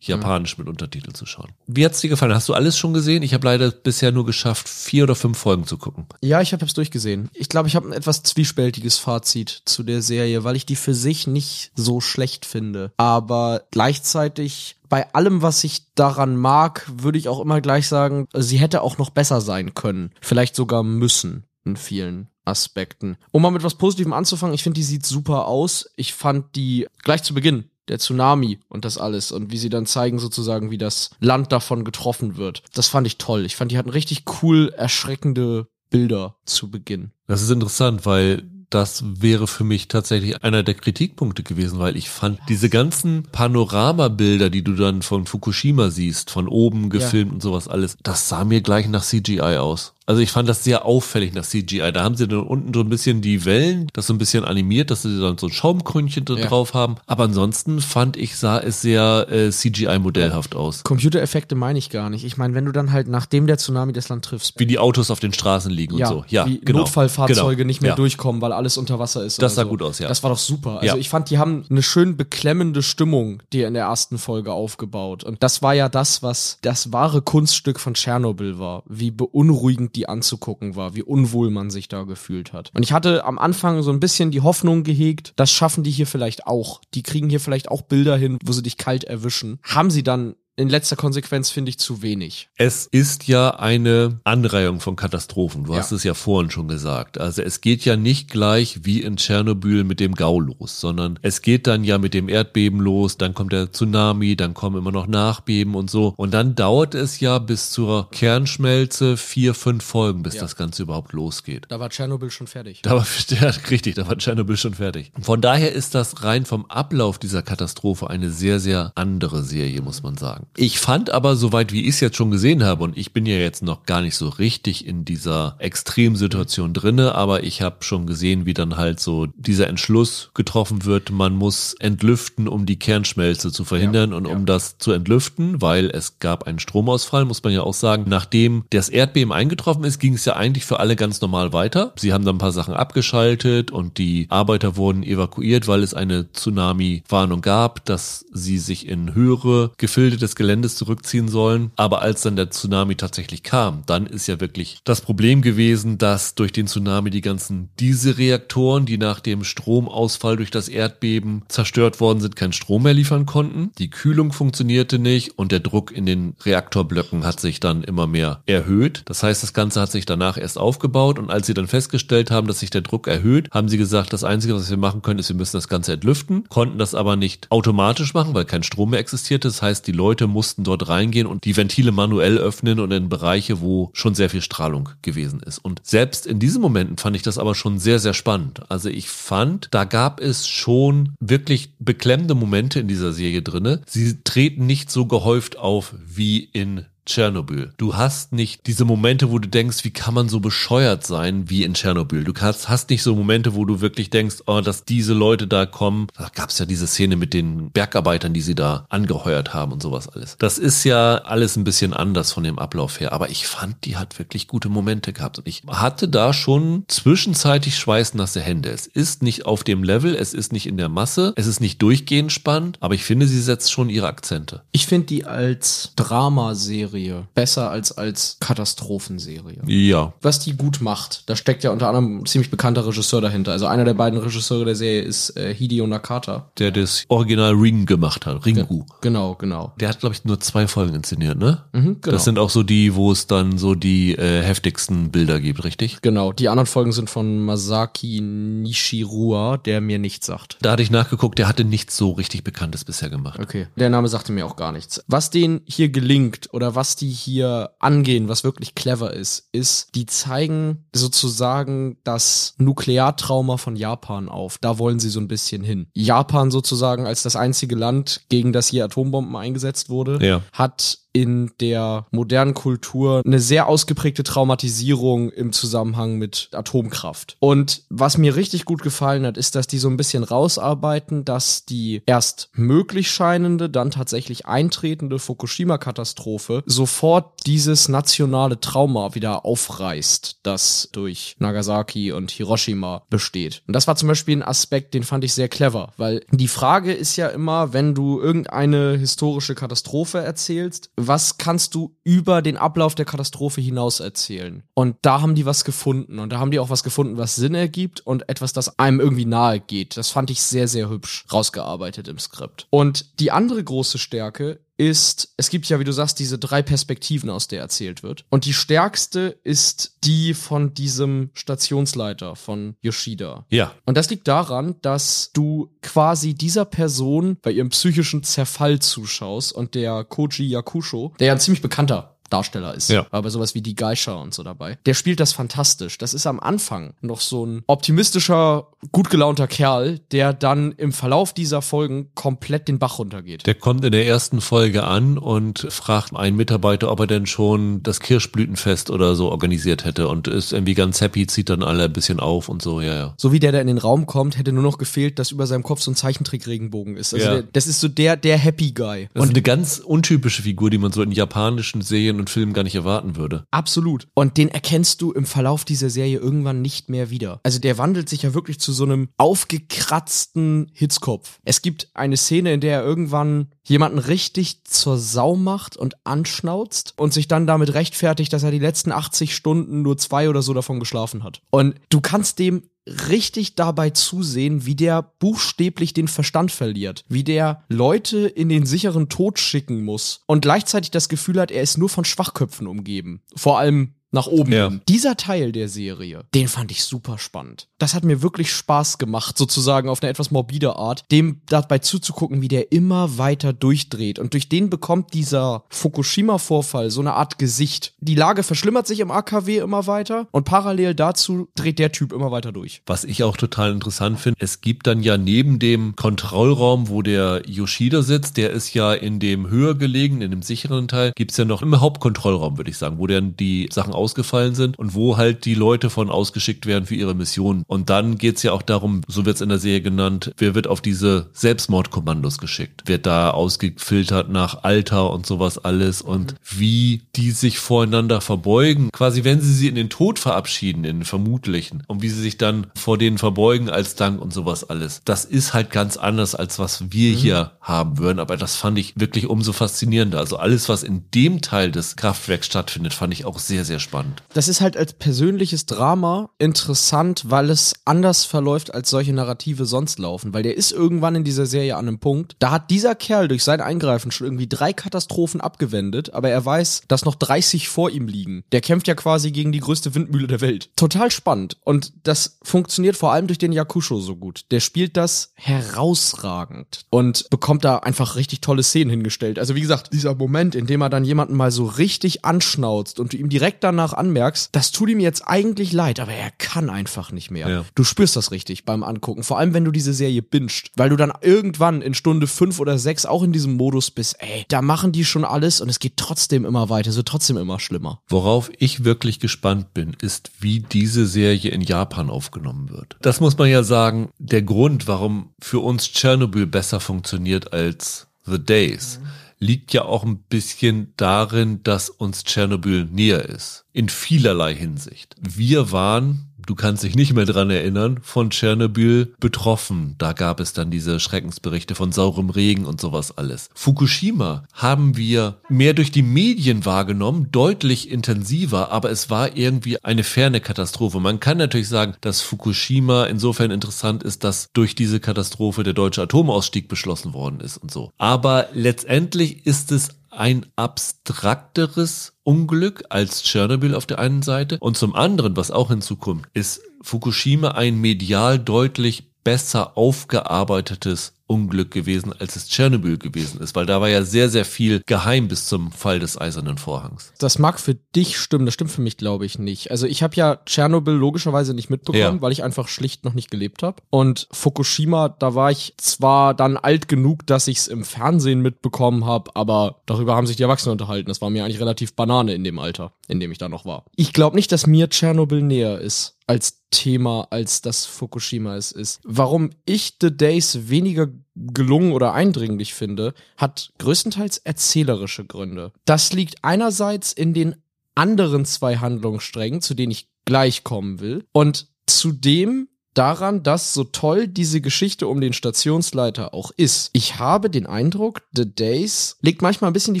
Japanisch mit Untertitel zu schauen. Wie hat's dir gefallen? Hast du alles schon gesehen? Ich habe leider bisher nur geschafft, vier oder fünf Folgen zu gucken. Ja, ich habe es durchgesehen. Ich glaube, ich habe ein etwas zwiespältiges Fazit zu der Serie, weil ich die für sich nicht so schlecht finde. Aber gleichzeitig bei allem, was ich daran mag, würde ich auch immer gleich sagen, sie hätte auch noch besser sein können. Vielleicht sogar müssen in vielen Aspekten. Um mal mit was Positivem anzufangen, ich finde, die sieht super aus. Ich fand die gleich zu Beginn der Tsunami und das alles und wie sie dann zeigen sozusagen, wie das Land davon getroffen wird. Das fand ich toll. Ich fand, die hatten richtig cool erschreckende Bilder zu Beginn. Das ist interessant, weil das wäre für mich tatsächlich einer der Kritikpunkte gewesen, weil ich fand diese ganzen Panoramabilder, die du dann von Fukushima siehst, von oben gefilmt und sowas alles, das sah mir gleich nach CGI aus. Also ich fand das sehr auffällig nach CGI. Da haben sie dann unten so ein bisschen die Wellen, das so ein bisschen animiert, dass sie dann so ein Schaumkrönchen Ja. drauf haben. Aber ansonsten fand ich, sah es sehr äh, CGI-modellhaft aus. Computereffekte meine ich gar nicht. Ich meine, wenn du dann halt nachdem der Tsunami das Land triffst, Wie die Autos auf den Straßen liegen ja, und so. Ja, wie genau. Notfallfahrzeuge genau. nicht mehr ja. durchkommen, weil alles unter Wasser ist. Das sah so. gut aus, ja. Das war doch super. Also Ja. ich fand, die haben eine schön beklemmende Stimmung, die in der ersten Folge aufgebaut. Und das war ja das, was das wahre Kunststück von Tschernobyl war. Wie beunruhigend die anzugucken war, wie unwohl man sich da gefühlt hat. Und ich hatte am Anfang so ein bisschen die Hoffnung gehegt, das schaffen die hier vielleicht auch. Die kriegen hier vielleicht auch Bilder hin, wo sie dich kalt erwischen. Haben sie dann in letzter Konsequenz, finde ich, zu wenig. Es ist ja eine Anreihung von Katastrophen. Du Ja. hast es ja vorhin schon gesagt. Also es geht ja nicht gleich wie in Tschernobyl mit dem Gau los, sondern es geht dann ja mit dem Erdbeben los, dann kommt der Tsunami, dann kommen immer noch Nachbeben und so. Und dann dauert es ja bis zur Kernschmelze vier, fünf Folgen, bis Ja. das Ganze überhaupt losgeht. Da war Tschernobyl schon fertig. Da war, [LAUGHS] ja, richtig, da war Tschernobyl schon fertig. Von daher ist das rein vom Ablauf dieser Katastrophe eine sehr, sehr andere Serie, muss man sagen. Ich fand aber, soweit wie ich es jetzt schon gesehen habe, und ich bin ja jetzt noch gar nicht so richtig in dieser Extremsituation drinne, aber ich habe schon gesehen, wie dann halt so dieser Entschluss getroffen wird, man muss entlüften, um die Kernschmelze zu verhindern Ja, und ja. um das zu entlüften, weil es gab einen Stromausfall, muss man ja auch sagen. Nachdem das Erdbeben eingetroffen ist, ging es ja eigentlich für alle ganz normal weiter. Sie haben dann ein paar Sachen abgeschaltet und die Arbeiter wurden evakuiert, weil es eine Tsunami-Warnung gab, dass sie sich in höhere Gefilde des Geländes zurückziehen sollen. Aber als dann der Tsunami tatsächlich kam, dann ist ja wirklich das Problem gewesen, dass durch den Tsunami die ganzen Dieselreaktoren, die nach dem Stromausfall durch das Erdbeben zerstört worden sind, keinen Strom mehr liefern konnten. Die Kühlung funktionierte nicht und der Druck in den Reaktorblöcken hat sich dann immer mehr erhöht. Das heißt, das Ganze hat sich danach erst aufgebaut und als sie dann festgestellt haben, dass sich der Druck erhöht, haben sie gesagt, das Einzige, was wir machen können, ist, wir müssen das Ganze entlüften, konnten das aber nicht automatisch machen, weil kein Strom mehr existierte. Das heißt, die Leute mussten dort reingehen und die Ventile manuell öffnen und in Bereiche, wo schon sehr viel Strahlung gewesen ist. Und selbst in diesen Momenten fand ich das aber schon sehr, sehr spannend. Also ich fand, da gab es schon wirklich beklemmende Momente in dieser Serie drinne. Sie treten nicht so gehäuft auf wie in Tschernobyl. Du hast nicht diese Momente, wo du denkst, wie kann man so bescheuert sein wie in Tschernobyl. Du hast, hast nicht so Momente, wo du wirklich denkst, oh, dass diese Leute da kommen. Da gab es ja diese Szene mit den Bergarbeitern, die sie da angeheuert haben und sowas alles. Das ist ja alles ein bisschen anders von dem Ablauf her. Aber ich fand, die hat wirklich gute Momente gehabt. Und ich hatte da schon zwischenzeitlich schweißnasse Hände. Es ist nicht auf dem Level, es ist nicht in der Masse, es ist nicht durchgehend spannend, aber ich finde, sie setzt schon ihre Akzente. Ich finde die als Dramaserie besser als als Katastrophenserie. Ja, Was die gut macht, da steckt ja unter anderem ein ziemlich bekannter Regisseur dahinter. Also einer der beiden Regisseure der Serie ist äh, Hideo Nakata. der das Original Ring gemacht hat, Ringu. Genau, genau. Der hat, glaube ich, nur zwei Folgen inszeniert, ne? Mhm, genau. Das sind auch so die, wo es dann so die äh, heftigsten Bilder gibt, richtig? Genau, die anderen Folgen sind von Masaki Nishirua, der mir nichts sagt. Da hatte ich nachgeguckt, der hatte nichts so richtig Bekanntes bisher gemacht. Okay, der Name sagte mir auch gar nichts. Was denen hier gelingt oder was die hier angehen, was wirklich clever ist, ist, die zeigen sozusagen das Nukleartrauma von Japan auf. Da wollen sie so ein bisschen hin. Japan sozusagen als das einzige Land, gegen das hier Atombomben eingesetzt wurde, Ja. hat in der modernen Kultur eine sehr ausgeprägte Traumatisierung im Zusammenhang mit Atomkraft. Und was mir richtig gut gefallen hat, ist, dass die so ein bisschen rausarbeiten, dass die erst möglich scheinende, dann tatsächlich eintretende Fukushima-Katastrophe sofort dieses nationale Trauma wieder aufreißt, das durch Nagasaki und Hiroshima besteht. Und das war zum Beispiel ein Aspekt, den fand ich sehr clever, weil die Frage ist ja immer, wenn du irgendeine historische Katastrophe erzählst, was kannst du über den Ablauf der Katastrophe hinaus erzählen? Und da haben die was gefunden und da haben die auch was gefunden, was Sinn ergibt und etwas, das einem irgendwie nahe geht. Das fand ich sehr, sehr hübsch rausgearbeitet im Skript. Und die andere große Stärke ist, es gibt ja, wie du sagst, diese drei Perspektiven, aus der erzählt wird. Und die stärkste ist die von diesem Stationsleiter von Yoshida. Ja. Und das liegt daran, dass du quasi dieser Person bei ihrem psychischen Zerfall zuschaust und der Koji Yakusho, der ja ein ziemlich bekannter Darsteller ist. Ja. Aber sowas wie die Geisha und so dabei. Der spielt das fantastisch. Das ist am Anfang noch so ein optimistischer, gut gelaunter Kerl, der dann im Verlauf dieser Folgen komplett den Bach runtergeht. Der kommt in der ersten Folge an und fragt einen Mitarbeiter, ob er denn schon das Kirschblütenfest oder so organisiert hätte und ist irgendwie ganz happy, zieht dann alle ein bisschen auf und so, ja, ja. So wie der da in den Raum kommt, hätte nur noch gefehlt, dass über seinem Kopf so ein Zeichentrick-Regenbogen ist. Also Ja. der, das ist so der, der Happy Guy. Das ist eine ganz untypische Figur, die man so in japanischen Serien und Filmen gar nicht erwarten würde. Absolut. Und den erkennst du im Verlauf dieser Serie irgendwann nicht mehr wieder. Also der wandelt sich ja wirklich zu so einem aufgekratzten Hitzkopf. Es gibt eine Szene, in der er irgendwann jemanden richtig zur Sau macht und anschnauzt und sich dann damit rechtfertigt, dass er die letzten 80 Stunden nur zwei oder so davon geschlafen hat. Und du kannst dem richtig dabei zusehen, wie der buchstäblich den Verstand verliert, wie der Leute in den sicheren Tod schicken muss und gleichzeitig das Gefühl hat, er ist nur von Schwachköpfen umgeben. Vor allem nach oben. Ja. Dieser Teil der Serie, den fand ich super spannend. Das hat mir wirklich Spaß gemacht, sozusagen auf eine etwas morbide Art, dem dabei zuzugucken, wie der immer weiter durchdreht. Und durch den bekommt dieser Fukushima-Vorfall so eine Art Gesicht. Die Lage verschlimmert sich im AKW immer weiter und parallel dazu dreht der Typ immer weiter durch. Was ich auch total interessant finde, es gibt dann ja neben dem Kontrollraum, wo der Yoshida sitzt, der ist ja in dem höher gelegen, in dem sicheren Teil, gibt's ja noch im Hauptkontrollraum, würde ich sagen, wo dann die Sachen ausgefallen sind und wo halt die Leute von ausgeschickt werden für ihre Mission. Und dann geht's ja auch darum, so wird's in der Serie genannt, wer wird auf diese Selbstmordkommandos geschickt, wird da ausgefiltert nach Alter und sowas alles und wie die sich voreinander verbeugen, quasi wenn sie sie in den Tod verabschieden, in den vermutlichen, und wie sie sich dann vor denen verbeugen als Dank und sowas alles. Das ist halt ganz anders, als was wir hier haben würden, aber das fand ich wirklich umso faszinierender. Also alles, was in dem Teil des Kraftwerks stattfindet, fand ich auch sehr, sehr spannend. Das ist halt als persönliches Drama interessant, weil es anders verläuft, als solche Narrative sonst laufen. Weil der ist irgendwann in dieser Serie an einem Punkt, da hat dieser Kerl durch sein Eingreifen schon irgendwie drei Katastrophen abgewendet, aber er weiß, dass noch 30 vor ihm liegen. Der kämpft ja quasi gegen die größte Windmühle der Welt. Total spannend. Und das funktioniert vor allem durch den Yakusho so gut. Der spielt das herausragend und bekommt da einfach richtig tolle Szenen hingestellt. Also wie gesagt, dieser Moment, in dem er dann jemanden mal so richtig anschnauzt und du ihm direkt danach anmerkst, das tut ihm jetzt eigentlich leid, aber er kann einfach nicht mehr. Ja. Du spürst das richtig beim Angucken, vor allem wenn du diese Serie bingst, weil du dann irgendwann in Stunde fünf oder sechs auch in diesem Modus bist, ey, da machen die schon alles und es geht trotzdem immer weiter, es wird trotzdem immer schlimmer. Worauf ich wirklich gespannt bin, ist, wie diese Serie in Japan aufgenommen wird. Das muss man ja sagen, der Grund, warum für uns Tschernobyl besser funktioniert als The Days, liegt ja auch ein bisschen darin, dass uns Tschernobyl näher ist. In vielerlei Hinsicht. Wir waren du kannst dich nicht mehr dran erinnern, von Tschernobyl betroffen. Da gab es dann diese Schreckensberichte von saurem Regen und sowas alles. Fukushima haben wir mehr durch die Medien wahrgenommen, deutlich intensiver, aber es war irgendwie eine ferne Katastrophe. Man kann natürlich sagen, dass Fukushima insofern interessant ist, dass durch diese Katastrophe der deutsche Atomausstieg beschlossen worden ist und so. Aber letztendlich ist es ein abstrakteres Unglück als Tschernobyl auf der einen Seite. Und zum anderen, was auch hinzukommt, ist Fukushima ein medial deutlich besser aufgearbeitetes Unglück gewesen, als es Tschernobyl gewesen ist, weil da war ja sehr, sehr viel geheim bis zum Fall des Eisernen Vorhangs. Das mag für dich stimmen, das stimmt für mich, glaube ich, nicht. Also ich habe ja Tschernobyl logischerweise nicht mitbekommen, Ja. weil ich einfach schlicht noch nicht gelebt habe. Und Fukushima, da war ich zwar dann alt genug, dass ich es im Fernsehen mitbekommen habe, aber darüber haben sich die Erwachsenen unterhalten. Das war mir eigentlich relativ Banane in dem Alter, in dem ich da noch war. Ich glaube nicht, dass mir Tschernobyl näher ist als Thema, als das Fukushima es ist. Warum ich The Days weniger gelungen oder eindringlich finde, hat größtenteils erzählerische Gründe. Das liegt einerseits in den anderen zwei Handlungssträngen, zu denen ich gleich kommen will, und zudem daran, dass so toll diese Geschichte um den Stationsleiter auch ist. Ich habe den Eindruck, The Days legt manchmal ein bisschen die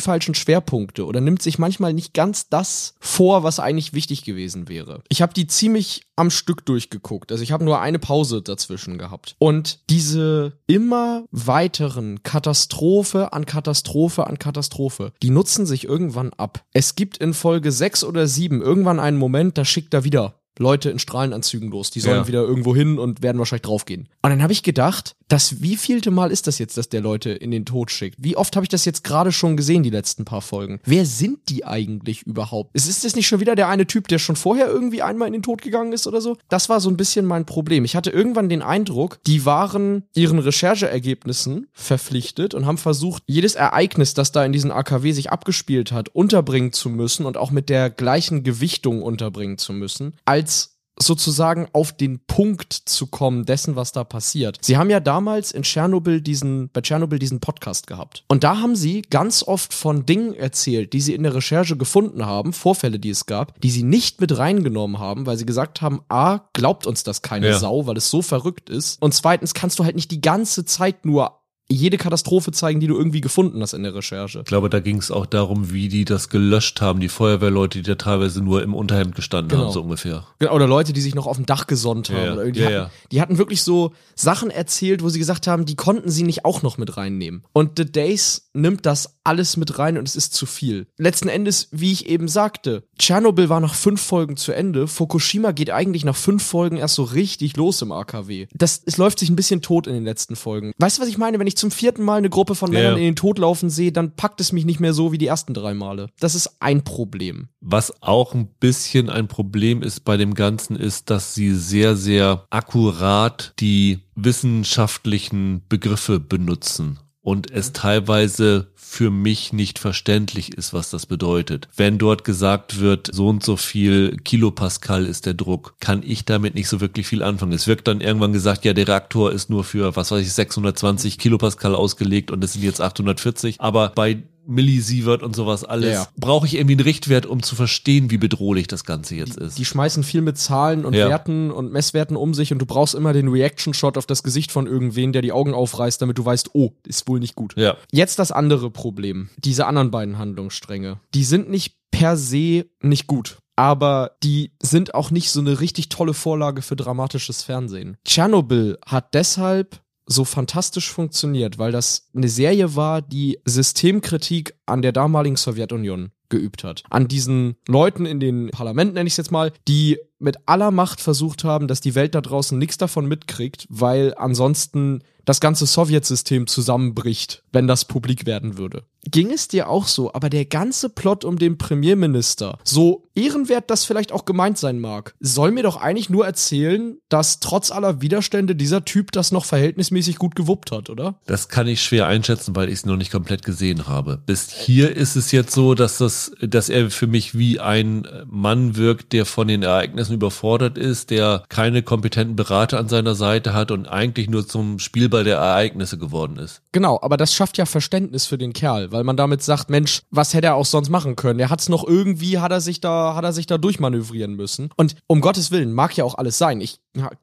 falschen Schwerpunkte oder nimmt sich manchmal nicht ganz das vor, was eigentlich wichtig gewesen wäre. Ich habe die ziemlich am Stück durchgeguckt. Also ich habe nur eine Pause dazwischen gehabt. Und diese immer weiteren Katastrophe an Katastrophe an Katastrophe, die nutzen sich irgendwann ab. Es gibt in Folge 6 oder 7 irgendwann einen Moment, da schickt er wieder Leute in Strahlenanzügen los. Die sollen Ja. wieder irgendwo hin und werden wahrscheinlich draufgehen. Und dann habe ich gedacht, das wievielte Mal ist das jetzt, dass der Leute in den Tod schickt? Wie oft habe ich das jetzt gerade schon gesehen, die letzten paar Folgen? Wer sind die eigentlich überhaupt? Ist, das nicht schon wieder der eine Typ, der schon vorher irgendwie einmal in den Tod gegangen ist oder so? Das war so ein bisschen mein Problem. Ich hatte irgendwann den Eindruck, die waren ihren Rechercheergebnissen verpflichtet und haben versucht, jedes Ereignis, das da in diesen AKW sich abgespielt hat, unterbringen zu müssen und auch mit der gleichen Gewichtung unterbringen zu müssen, als sozusagen auf den Punkt zu kommen dessen, was da passiert. Sie haben ja damals in Tschernobyl diesen, bei Tschernobyl diesen Podcast gehabt. Und da haben sie ganz oft von Dingen erzählt, die sie in der Recherche gefunden haben, Vorfälle, die es gab, die sie nicht mit reingenommen haben, weil sie gesagt haben, A, glaubt uns das keine Ja. Sau, weil es so verrückt ist. Und zweitens kannst du halt nicht die ganze Zeit nur jede Katastrophe zeigen, die du irgendwie gefunden hast in der Recherche. Ich glaube, da ging es auch darum, wie die das gelöscht haben, die Feuerwehrleute, die da teilweise nur im Unterhemd gestanden Genau. haben, so ungefähr. Genau, Oder Leute, die sich noch auf dem Dach gesonnt haben. Ja. Oder irgendwie Ja, hatten, ja. Die hatten wirklich so Sachen erzählt, wo sie gesagt haben, die konnten sie nicht auch noch mit reinnehmen. Und The Days nimmt das alles mit rein und es ist zu viel. Letzten Endes, wie ich eben sagte, Tschernobyl war nach fünf Folgen zu Ende. Fukushima geht eigentlich nach fünf Folgen erst so richtig los im AKW. Das, es läuft sich ein bisschen tot in den letzten Folgen. Weißt du, was ich meine? Wenn ich zum vierten Mal eine Gruppe von Männern ja. in den Tod laufen sehe, dann packt es mich nicht mehr so wie die ersten drei Male. Das ist ein Problem. Was auch ein bisschen ein Problem ist bei dem Ganzen, ist, dass sie sehr, sehr akkurat die wissenschaftlichen Begriffe benutzen und es teilweise für mich nicht verständlich ist, was das bedeutet. Wenn dort gesagt wird, so und so viel Kilopascal ist der Druck, kann ich damit nicht so wirklich viel anfangen. Es wird dann irgendwann gesagt, ja, der Reaktor ist nur für, was weiß ich, 620 Kilopascal ausgelegt und es sind jetzt 840. Aber bei Millisievert und sowas alles, Ja, ja. brauche ich irgendwie einen Richtwert, um zu verstehen, wie bedrohlich das Ganze jetzt ist. Die schmeißen viel mit Zahlen und Ja. Werten und Messwerten um sich und du brauchst immer den Reaction-Shot auf das Gesicht von irgendwen, der die Augen aufreißt, damit du weißt, oh, ist wohl nicht gut. Jetzt das andere Problem. Diese anderen beiden Handlungsstränge. Die sind nicht per se nicht gut. Aber die sind auch nicht so eine richtig tolle Vorlage für dramatisches Fernsehen. Tschernobyl hat deshalb so fantastisch funktioniert, weil das eine Serie war, die Systemkritik an der damaligen Sowjetunion geübt hat. An diesen Leuten in den Parlamenten, nenne ich es jetzt mal, die mit aller Macht versucht haben, dass die Welt da draußen nichts davon mitkriegt, weil ansonsten das ganze Sowjetsystem zusammenbricht, wenn das publik werden würde. Ging es dir auch so, aber der ganze Plot um den Premierminister, so ehrenwert das vielleicht auch gemeint sein mag, soll mir doch eigentlich nur erzählen, dass trotz aller Widerstände dieser Typ das noch verhältnismäßig gut gewuppt hat, oder? Das kann ich schwer einschätzen, weil ich es noch nicht komplett gesehen habe. Bis hier ist es jetzt so, dass das, dass er für mich wie ein Mann wirkt, der von den Ereignissen überfordert ist, der keine kompetenten Berater an seiner Seite hat und eigentlich nur zum Spielball der Ereignisse geworden ist. Genau, aber das schafft ja Verständnis für den Kerl, weil man damit sagt, Mensch, was hätte er auch sonst machen können? Er hat's noch irgendwie, hat er sich da, hat er sich da durchmanövrieren müssen. Und um Gottes Willen, mag ja auch alles sein. Ich,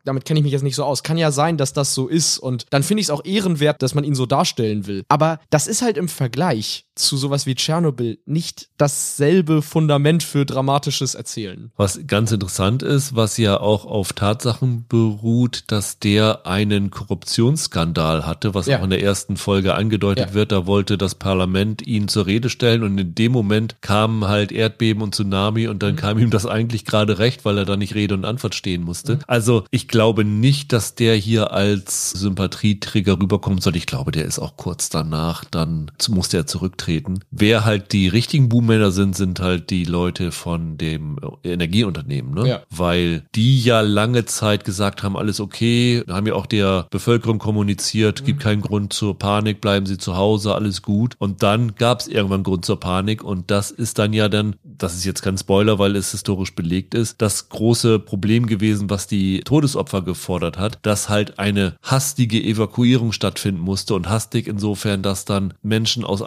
damit kenne ich mich jetzt nicht so aus. Kann ja sein, dass das so ist und dann finde ich es auch ehrenwert, dass man ihn so darstellen will. Aber das ist halt im Vergleich zu sowas wie Tschernobyl nicht dasselbe Fundament für dramatisches Erzählen. Was ganz interessant ist, was ja auch auf Tatsachen beruht, dass der einen Korruptionsskandal hatte, was Ja. auch in der ersten Folge angedeutet Ja. wird. Da wollte das Parlament ihn zur Rede stellen und in dem Moment kamen halt Erdbeben und Tsunami und Mhm. dann kam ihm das eigentlich gerade recht, weil er da nicht Rede und Antwort stehen musste. Also ich glaube nicht, dass der hier als Sympathieträger rüberkommt, sondern ich glaube, der ist auch kurz danach, dann musste er zurücktreten. Wer halt die richtigen Boommänner sind, sind halt die Leute von dem Energieunternehmen, ne? Ja. Weil die ja lange Zeit gesagt haben, alles okay, haben ja auch der Bevölkerung kommuniziert, gibt keinen Grund zur Panik, bleiben Sie zu Hause, alles gut. Und dann gab es irgendwann Grund zur Panik und das ist dann ja dann, das ist jetzt kein Spoiler, weil es historisch belegt ist, das große Problem gewesen, was die Todesopfer gefordert hat, dass halt eine hastige Evakuierung stattfinden musste und hastig insofern, dass dann Menschen aus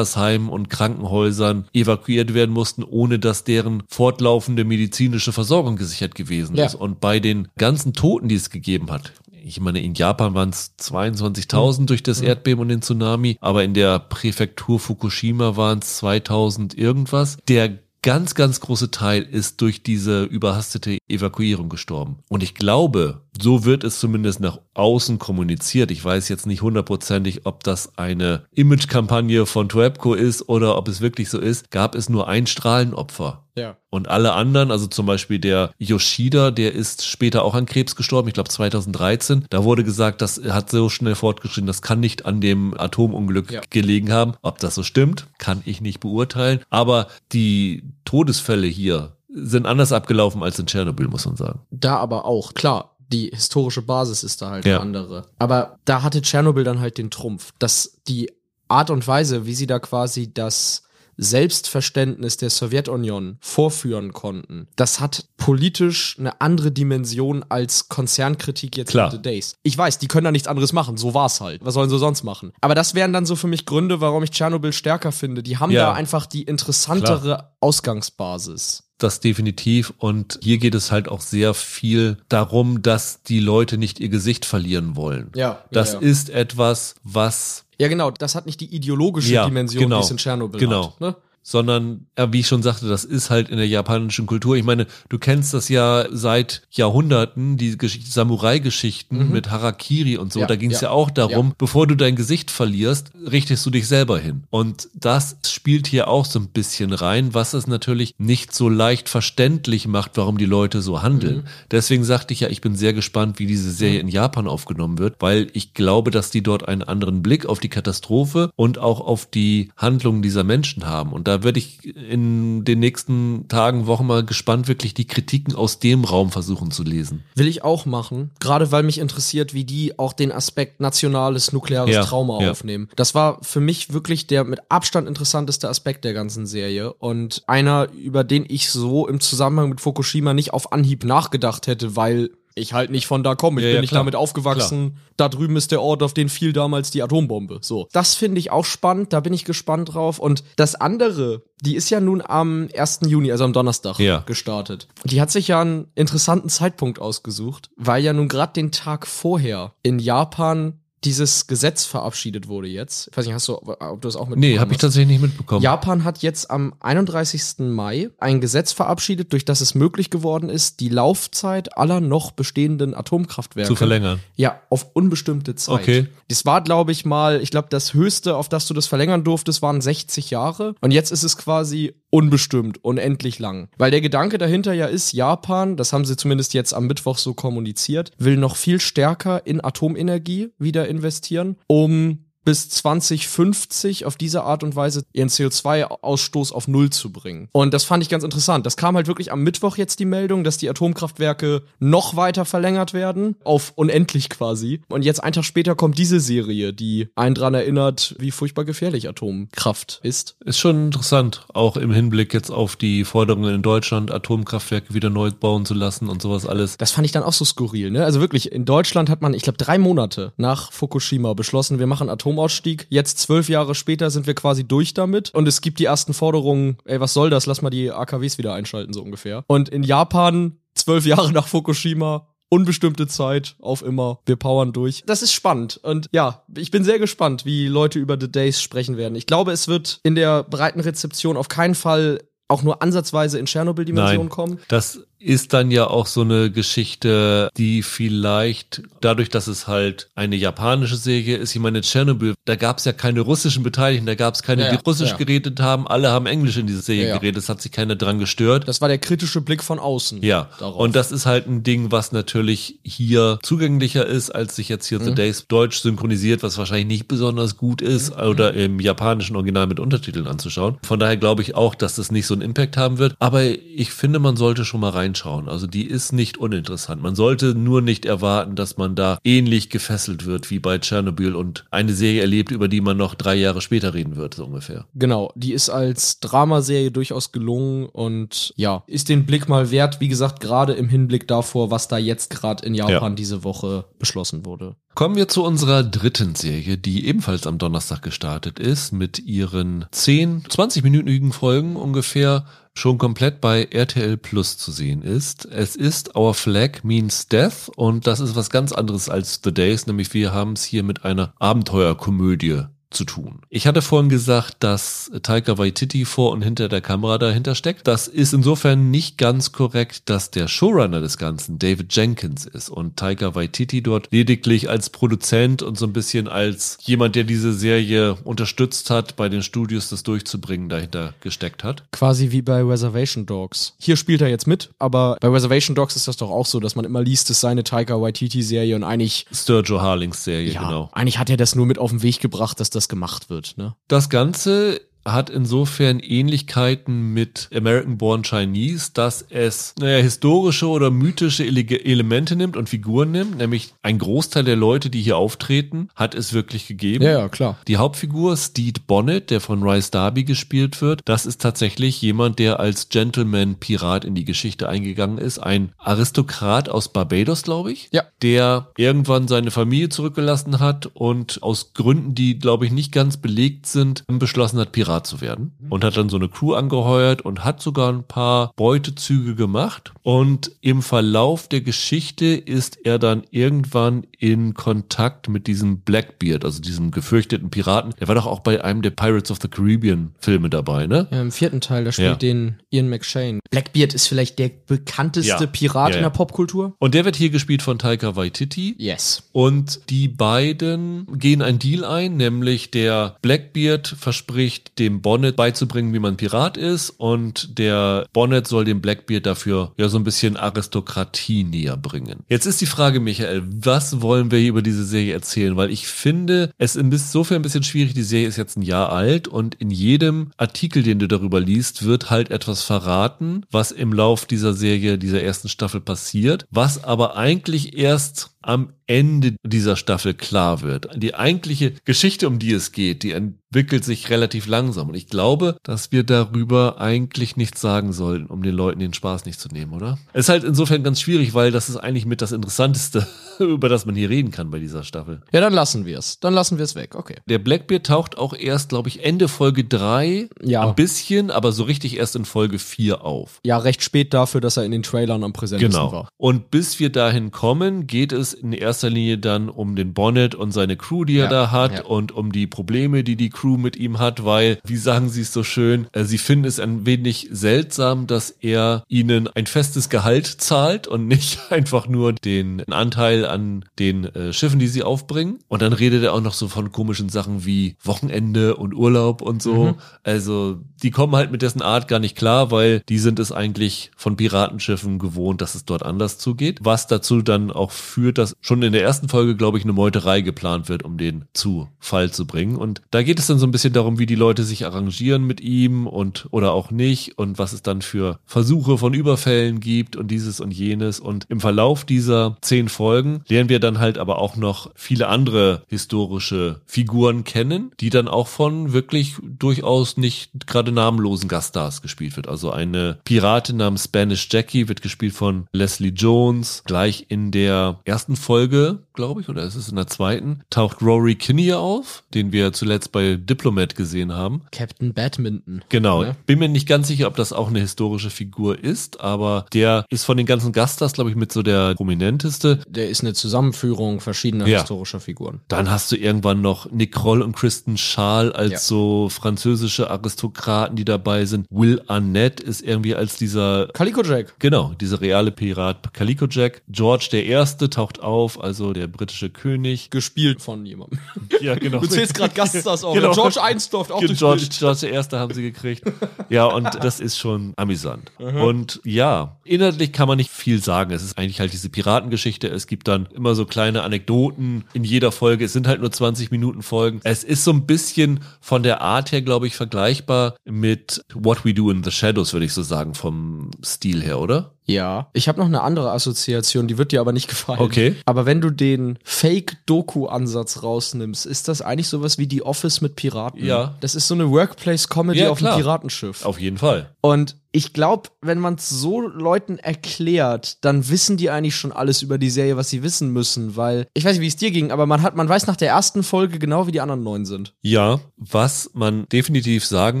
Altersheimen und Krankenhäusern evakuiert werden mussten, ohne dass deren fortlaufende medizinische Versorgung gesichert gewesen Ja. ist. Und bei den ganzen Toten, die es gegeben hat, ich meine, in Japan waren es 22.000 durch das Erdbeben und den Tsunami, aber in der Präfektur Fukushima waren es 2000 irgendwas. Der ganz, ganz große Teil ist durch diese überhastete Evakuierung gestorben. Und ich glaube, so wird es zumindest nach außen kommuniziert. Ich weiß jetzt nicht hundertprozentig, ob das eine Imagekampagne von Toepco ist oder ob es wirklich so ist. Gab es nur ein Strahlenopfer. Ja. Und alle anderen, also zum Beispiel der Yoshida, der ist später auch an Krebs gestorben, ich glaube 2013. Da wurde gesagt, das hat so schnell fortgeschritten, das kann nicht an dem Atomunglück Ja. gelegen haben. Ob das so stimmt, kann ich nicht beurteilen. Aber die Todesfälle hier sind anders abgelaufen als in Tschernobyl, muss man sagen. Da aber auch, klar, die historische Basis ist da halt Ja. eine andere. Aber da hatte Tschernobyl dann halt den Trumpf, dass die Art und Weise, wie sie da quasi das Selbstverständnis der Sowjetunion vorführen konnten, das hat politisch eine andere Dimension als Konzernkritik jetzt Klar. in The Days. Ich weiß, die können da nichts anderes machen, so war's halt. Was sollen sie sonst machen? Aber das wären dann so für mich Gründe, warum ich Tschernobyl stärker finde. Die haben Ja. da einfach die interessantere Ausgangsbasis. Das definitiv. Und hier geht es halt auch sehr viel darum, dass die Leute nicht ihr Gesicht verlieren wollen. Ja, Das ja, ja. ist etwas, was Ja, genau, das hat nicht die ideologische Ja, Dimension, genau, die es in Tschernobyl genau. hat. Ne? Sondern, ja, wie ich schon sagte, das ist halt in der japanischen Kultur. Ich meine, du kennst das ja seit Jahrhunderten, die Gesch- Samurai-Geschichten mit Harakiri und so. Mhm. Ja, da ging es ja. ja. auch darum, bevor du dein Gesicht verlierst, richtest du dich selber hin. Und das spielt hier auch so ein bisschen rein, was es natürlich nicht so leicht verständlich macht, warum die Leute so handeln. Mhm. Deswegen sagte ich ja, ich bin sehr gespannt, wie diese Serie in Japan aufgenommen wird, weil ich glaube, dass die dort einen anderen Blick auf die Katastrophe und auch auf die Handlungen dieser Menschen haben. Und da würde ich in den nächsten Tagen, Wochen mal gespannt wirklich die Kritiken aus dem Raum versuchen zu lesen. Will ich auch machen, gerade weil mich interessiert, wie die auch den Aspekt nationales nukleares Ja, Trauma ja. aufnehmen. Das war für mich wirklich der mit Abstand interessanteste Aspekt der ganzen Serie und einer, über den ich so im Zusammenhang mit Fukushima nicht auf Anhieb nachgedacht hätte, weil ich halt nicht von da komme. Ich Ja, bin ja, nicht klar. damit aufgewachsen. Da drüben ist der Ort, auf den fiel damals die Atombombe. So. Das finde ich auch spannend. Da bin ich gespannt drauf. Und das andere, die ist ja nun am 1. Juni, also am Donnerstag, Ja. gestartet. Die hat sich ja einen interessanten Zeitpunkt ausgesucht, weil ja nun gerade den Tag vorher in Japan dieses Gesetz verabschiedet wurde jetzt. Ich weiß nicht, hast du, ob du das auch mitbekommen Nee, habe ich tatsächlich nicht mitbekommen. Japan hat jetzt am 31. Mai ein Gesetz verabschiedet, durch das es möglich geworden ist, die Laufzeit aller noch bestehenden Atomkraftwerke Zu verlängern. ja, auf unbestimmte Zeit. Okay. Das war, glaube ich, mal, ich glaube, das höchste, auf das du das verlängern durftest, waren 60 Jahre. Und jetzt ist es quasi unbestimmt, unendlich lang. Weil der Gedanke dahinter ja ist, Japan, das haben sie zumindest jetzt am Mittwoch so kommuniziert, will noch viel stärker in Atomenergie wieder investieren, um bis 2050 auf diese Art und Weise ihren CO2-Ausstoß auf Null zu bringen. Und das fand ich ganz interessant. Das kam halt wirklich am Mittwoch jetzt die Meldung, dass die Atomkraftwerke noch weiter verlängert werden, auf unendlich quasi. Und jetzt einen Tag später kommt diese Serie, die einen dran erinnert, wie furchtbar gefährlich Atomkraft ist. Ist schon interessant, auch im Hinblick jetzt auf die Forderungen in Deutschland, Atomkraftwerke wieder neu bauen zu lassen und sowas alles. Das fand ich dann auch so skurril, ne? Also wirklich, in Deutschland hat man, ich glaube, drei Monate nach Fukushima beschlossen, wir machen Atomausstieg. Jetzt zwölf Jahre später sind wir quasi durch damit. Und es gibt die ersten Forderungen, ey, was soll das? Lass mal die AKWs wieder einschalten, so ungefähr. Und in Japan, zwölf Jahre nach Fukushima, unbestimmte Zeit auf immer. Wir powern durch. Das ist spannend. Und ja, ich bin sehr gespannt, wie Leute über The Days sprechen werden. Ich glaube, es wird in der breiten Rezeption auf keinen Fall auch nur ansatzweise in Tschernobyl-Dimension kommen. Das ist dann ja auch so eine Geschichte, die vielleicht dadurch, dass es halt eine japanische Serie ist, ich meine Tschernobyl, da gab es ja keine russischen Beteiligten, da gab es keine, Ja, die russisch ja. geredet haben, alle haben Englisch in diese Serie Ja, geredet, es hat sich keiner dran gestört. Das war der kritische Blick von außen. Ja, darauf. und das ist halt ein Ding, was natürlich hier zugänglicher ist, als sich jetzt hier Mhm. The Days deutsch synchronisiert, was wahrscheinlich nicht besonders gut ist, Mhm. oder im japanischen Original mit Untertiteln anzuschauen. Von daher glaube ich auch, dass das nicht so einen Impact haben wird. Aber ich finde, man sollte schon mal reinschauen. Also die ist nicht uninteressant. Man sollte nur nicht erwarten, dass man da ähnlich gefesselt wird wie bei Tschernobyl und eine Serie erlebt, über die man noch drei Jahre später reden wird, so ungefähr. Genau, die ist als Dramaserie durchaus gelungen und ja, ist den Blick mal wert, wie gesagt, gerade im Hinblick davor, was da jetzt gerade in Japan Ja. diese Woche beschlossen wurde. Kommen wir zu unserer dritten Serie, die ebenfalls am Donnerstag gestartet ist, mit ihren 10, 20-minütigen Folgen ungefähr schon komplett bei RTL Plus zu sehen ist. Es ist Our Flag Means Death und das ist was ganz anderes als The Days, nämlich wir haben es hier mit einer Abenteuerkomödie zu tun. Ich hatte vorhin gesagt, dass Taika Waititi vor und hinter der Kamera dahinter steckt. Das ist insofern nicht ganz korrekt, dass der Showrunner des Ganzen David Jenkins ist und Taika Waititi dort lediglich als Produzent und so ein bisschen als jemand, der diese Serie unterstützt hat, bei den Studios das durchzubringen, dahinter gesteckt hat. Quasi wie bei Reservation Dogs. Hier spielt er jetzt mit, aber bei Reservation Dogs ist das doch auch so, dass man immer liest, es sei eine Taika Waititi-Serie und eigentlich, Sturgill Harlings Serie, ja, genau. eigentlich hat er das nur mit auf den Weg gebracht, dass das gemacht wird, ne? Das Ganze hat insofern Ähnlichkeiten mit American Born Chinese, dass es naja, historische oder mythische Ele- Elemente nimmt und Figuren nimmt, nämlich ein Großteil der Leute, die hier auftreten, hat es wirklich gegeben. Ja, ja, klar. Die Hauptfigur Steed Bonnet, der von Rice Darby gespielt wird, das ist tatsächlich jemand, der als Gentleman-Pirat in die Geschichte eingegangen ist. Ein Aristokrat aus Barbados, glaube ich. Ja. Der irgendwann seine Familie zurückgelassen hat und aus Gründen, die, glaube ich, nicht ganz belegt sind, beschlossen hat, Pirat zu werden. Und hat dann so eine Crew angeheuert und hat sogar ein paar Beutezüge gemacht. Und im Verlauf der Geschichte ist er dann irgendwann in Kontakt mit diesem Blackbeard, also diesem gefürchteten Piraten. Der war doch auch bei einem der Pirates of the Caribbean Filme dabei, ne? Ja, Im vierten Teil, da spielt Ja. den Ian McShane. Blackbeard ist vielleicht der bekannteste Ja. Pirat Ja, in der Popkultur. Und der wird hier gespielt von Taika Waititi. Yes. Und die beiden gehen einen Deal ein, nämlich der Blackbeard verspricht dem Bonnet beizubringen, wie man Pirat ist und der Bonnet soll dem Blackbeard dafür ja so ein bisschen Aristokratie näher bringen. Jetzt ist die Frage, Michael, was wollen wir hier über diese Serie erzählen? Weil ich finde, es ist insofern ein bisschen schwierig, die Serie ist jetzt ein Jahr alt und in jedem Artikel, den du darüber liest, wird halt etwas verraten, was im Lauf dieser Serie, dieser ersten Staffel passiert, was aber eigentlich erst am Ende dieser Staffel klar wird. Die eigentliche Geschichte, um die es geht, die entwickelt sich relativ langsam. Und ich glaube, dass wir darüber eigentlich nichts sagen sollten, um den Leuten den Spaß nicht zu nehmen, oder? Es ist halt insofern ganz schwierig, weil das ist eigentlich mit das Interessanteste, [LAUGHS] über das man hier reden kann bei dieser Staffel. Ja, dann lassen wir es. Dann lassen wir es weg. Okay. Der Blackbeard taucht auch erst, glaube ich, Ende Folge drei Ja. ein bisschen, aber so richtig erst in Folge vier auf. Ja, recht spät dafür, dass er in den Trailern am präsentesten Genau. war. Und bis wir dahin kommen, geht es in erster Linie dann um den Bonnet und seine Crew, die er Ja, da hat ja. und um die Probleme, die die Crew mit ihm hat, weil, wie sagen sie es so schön, äh, sie finden es ein wenig seltsam, dass er ihnen ein festes Gehalt zahlt und nicht [LAUGHS] einfach nur den Anteil an den äh, Schiffen, die sie aufbringen. Und dann redet er auch noch so von komischen Sachen wie Wochenende und Urlaub und so. Mhm. Also die kommen halt mit dessen Art gar nicht klar, weil die sind es eigentlich von Piratenschiffen gewohnt, dass es dort anders zugeht. Was dazu dann auch führt, dass schon in der ersten Folge, glaube ich, eine Meuterei geplant wird, um den zu Fall zu bringen. Und da geht es dann so ein bisschen darum, wie die Leute sich arrangieren mit ihm und oder auch nicht und was es dann für Versuche von Überfällen gibt und dieses und jenes. Und im Verlauf dieser zehn Folgen lernen wir dann halt aber auch noch viele andere historische Figuren kennen, die dann auch von wirklich durchaus nicht gerade namenlosen Gaststars gespielt wird. Also eine Piratin namens Spanish Jackie wird gespielt von Leslie Jones. Gleich in der ersten ersten Folge, glaube ich, oder ist es in der zweiten, taucht Rory Kinnear auf, den wir zuletzt bei Diplomat gesehen haben. Captain Badminton. Genau. Ne? Bin mir nicht ganz sicher, ob das auch eine historische Figur ist, aber der ist von den ganzen Gaststars, glaube ich, mit so der prominenteste. Der ist eine Zusammenführung verschiedener Ja. historischer Figuren. Dann hast du irgendwann noch Nick Kroll und Kristen Schaal als Ja. so französische Aristokraten, die dabei sind. Will Arnett ist irgendwie als dieser Calico Jack. Genau, dieser reale Pirat Calico Jack. George der Erste taucht auf, also der britische König. Gespielt von jemandem. [LAUGHS] Ja, genau. Du zählst gerade Gaststars auf. Genau. George Einsdorf auch George, durchs George der Erste haben sie gekriegt. Ja, und das ist schon amüsant. Und ja, inhaltlich kann man nicht viel sagen. Es ist eigentlich halt diese Piratengeschichte. Es gibt dann immer so kleine Anekdoten in jeder Folge. Es sind halt nur 20 Minuten Folgen. Es ist so ein bisschen von der Art her, glaube ich, vergleichbar mit What We Do in the Shadows, würde ich so sagen, vom Stil her, oder? Ja. Ich habe noch eine andere Assoziation, die wird dir aber nicht gefallen. Okay. Aber wenn du den Fake-Doku-Ansatz rausnimmst, ist das eigentlich sowas wie die Office mit Piraten. Ja. Das ist so eine Workplace-Comedy Ja, auf einem Piratenschiff. Auf jeden Fall. Und ich glaube, wenn man es so Leuten erklärt, dann wissen die eigentlich schon alles über die Serie, was sie wissen müssen, weil ich weiß nicht, wie es dir ging, aber man hat, man weiß nach der ersten Folge genau, wie die anderen neun sind. Ja, was man definitiv sagen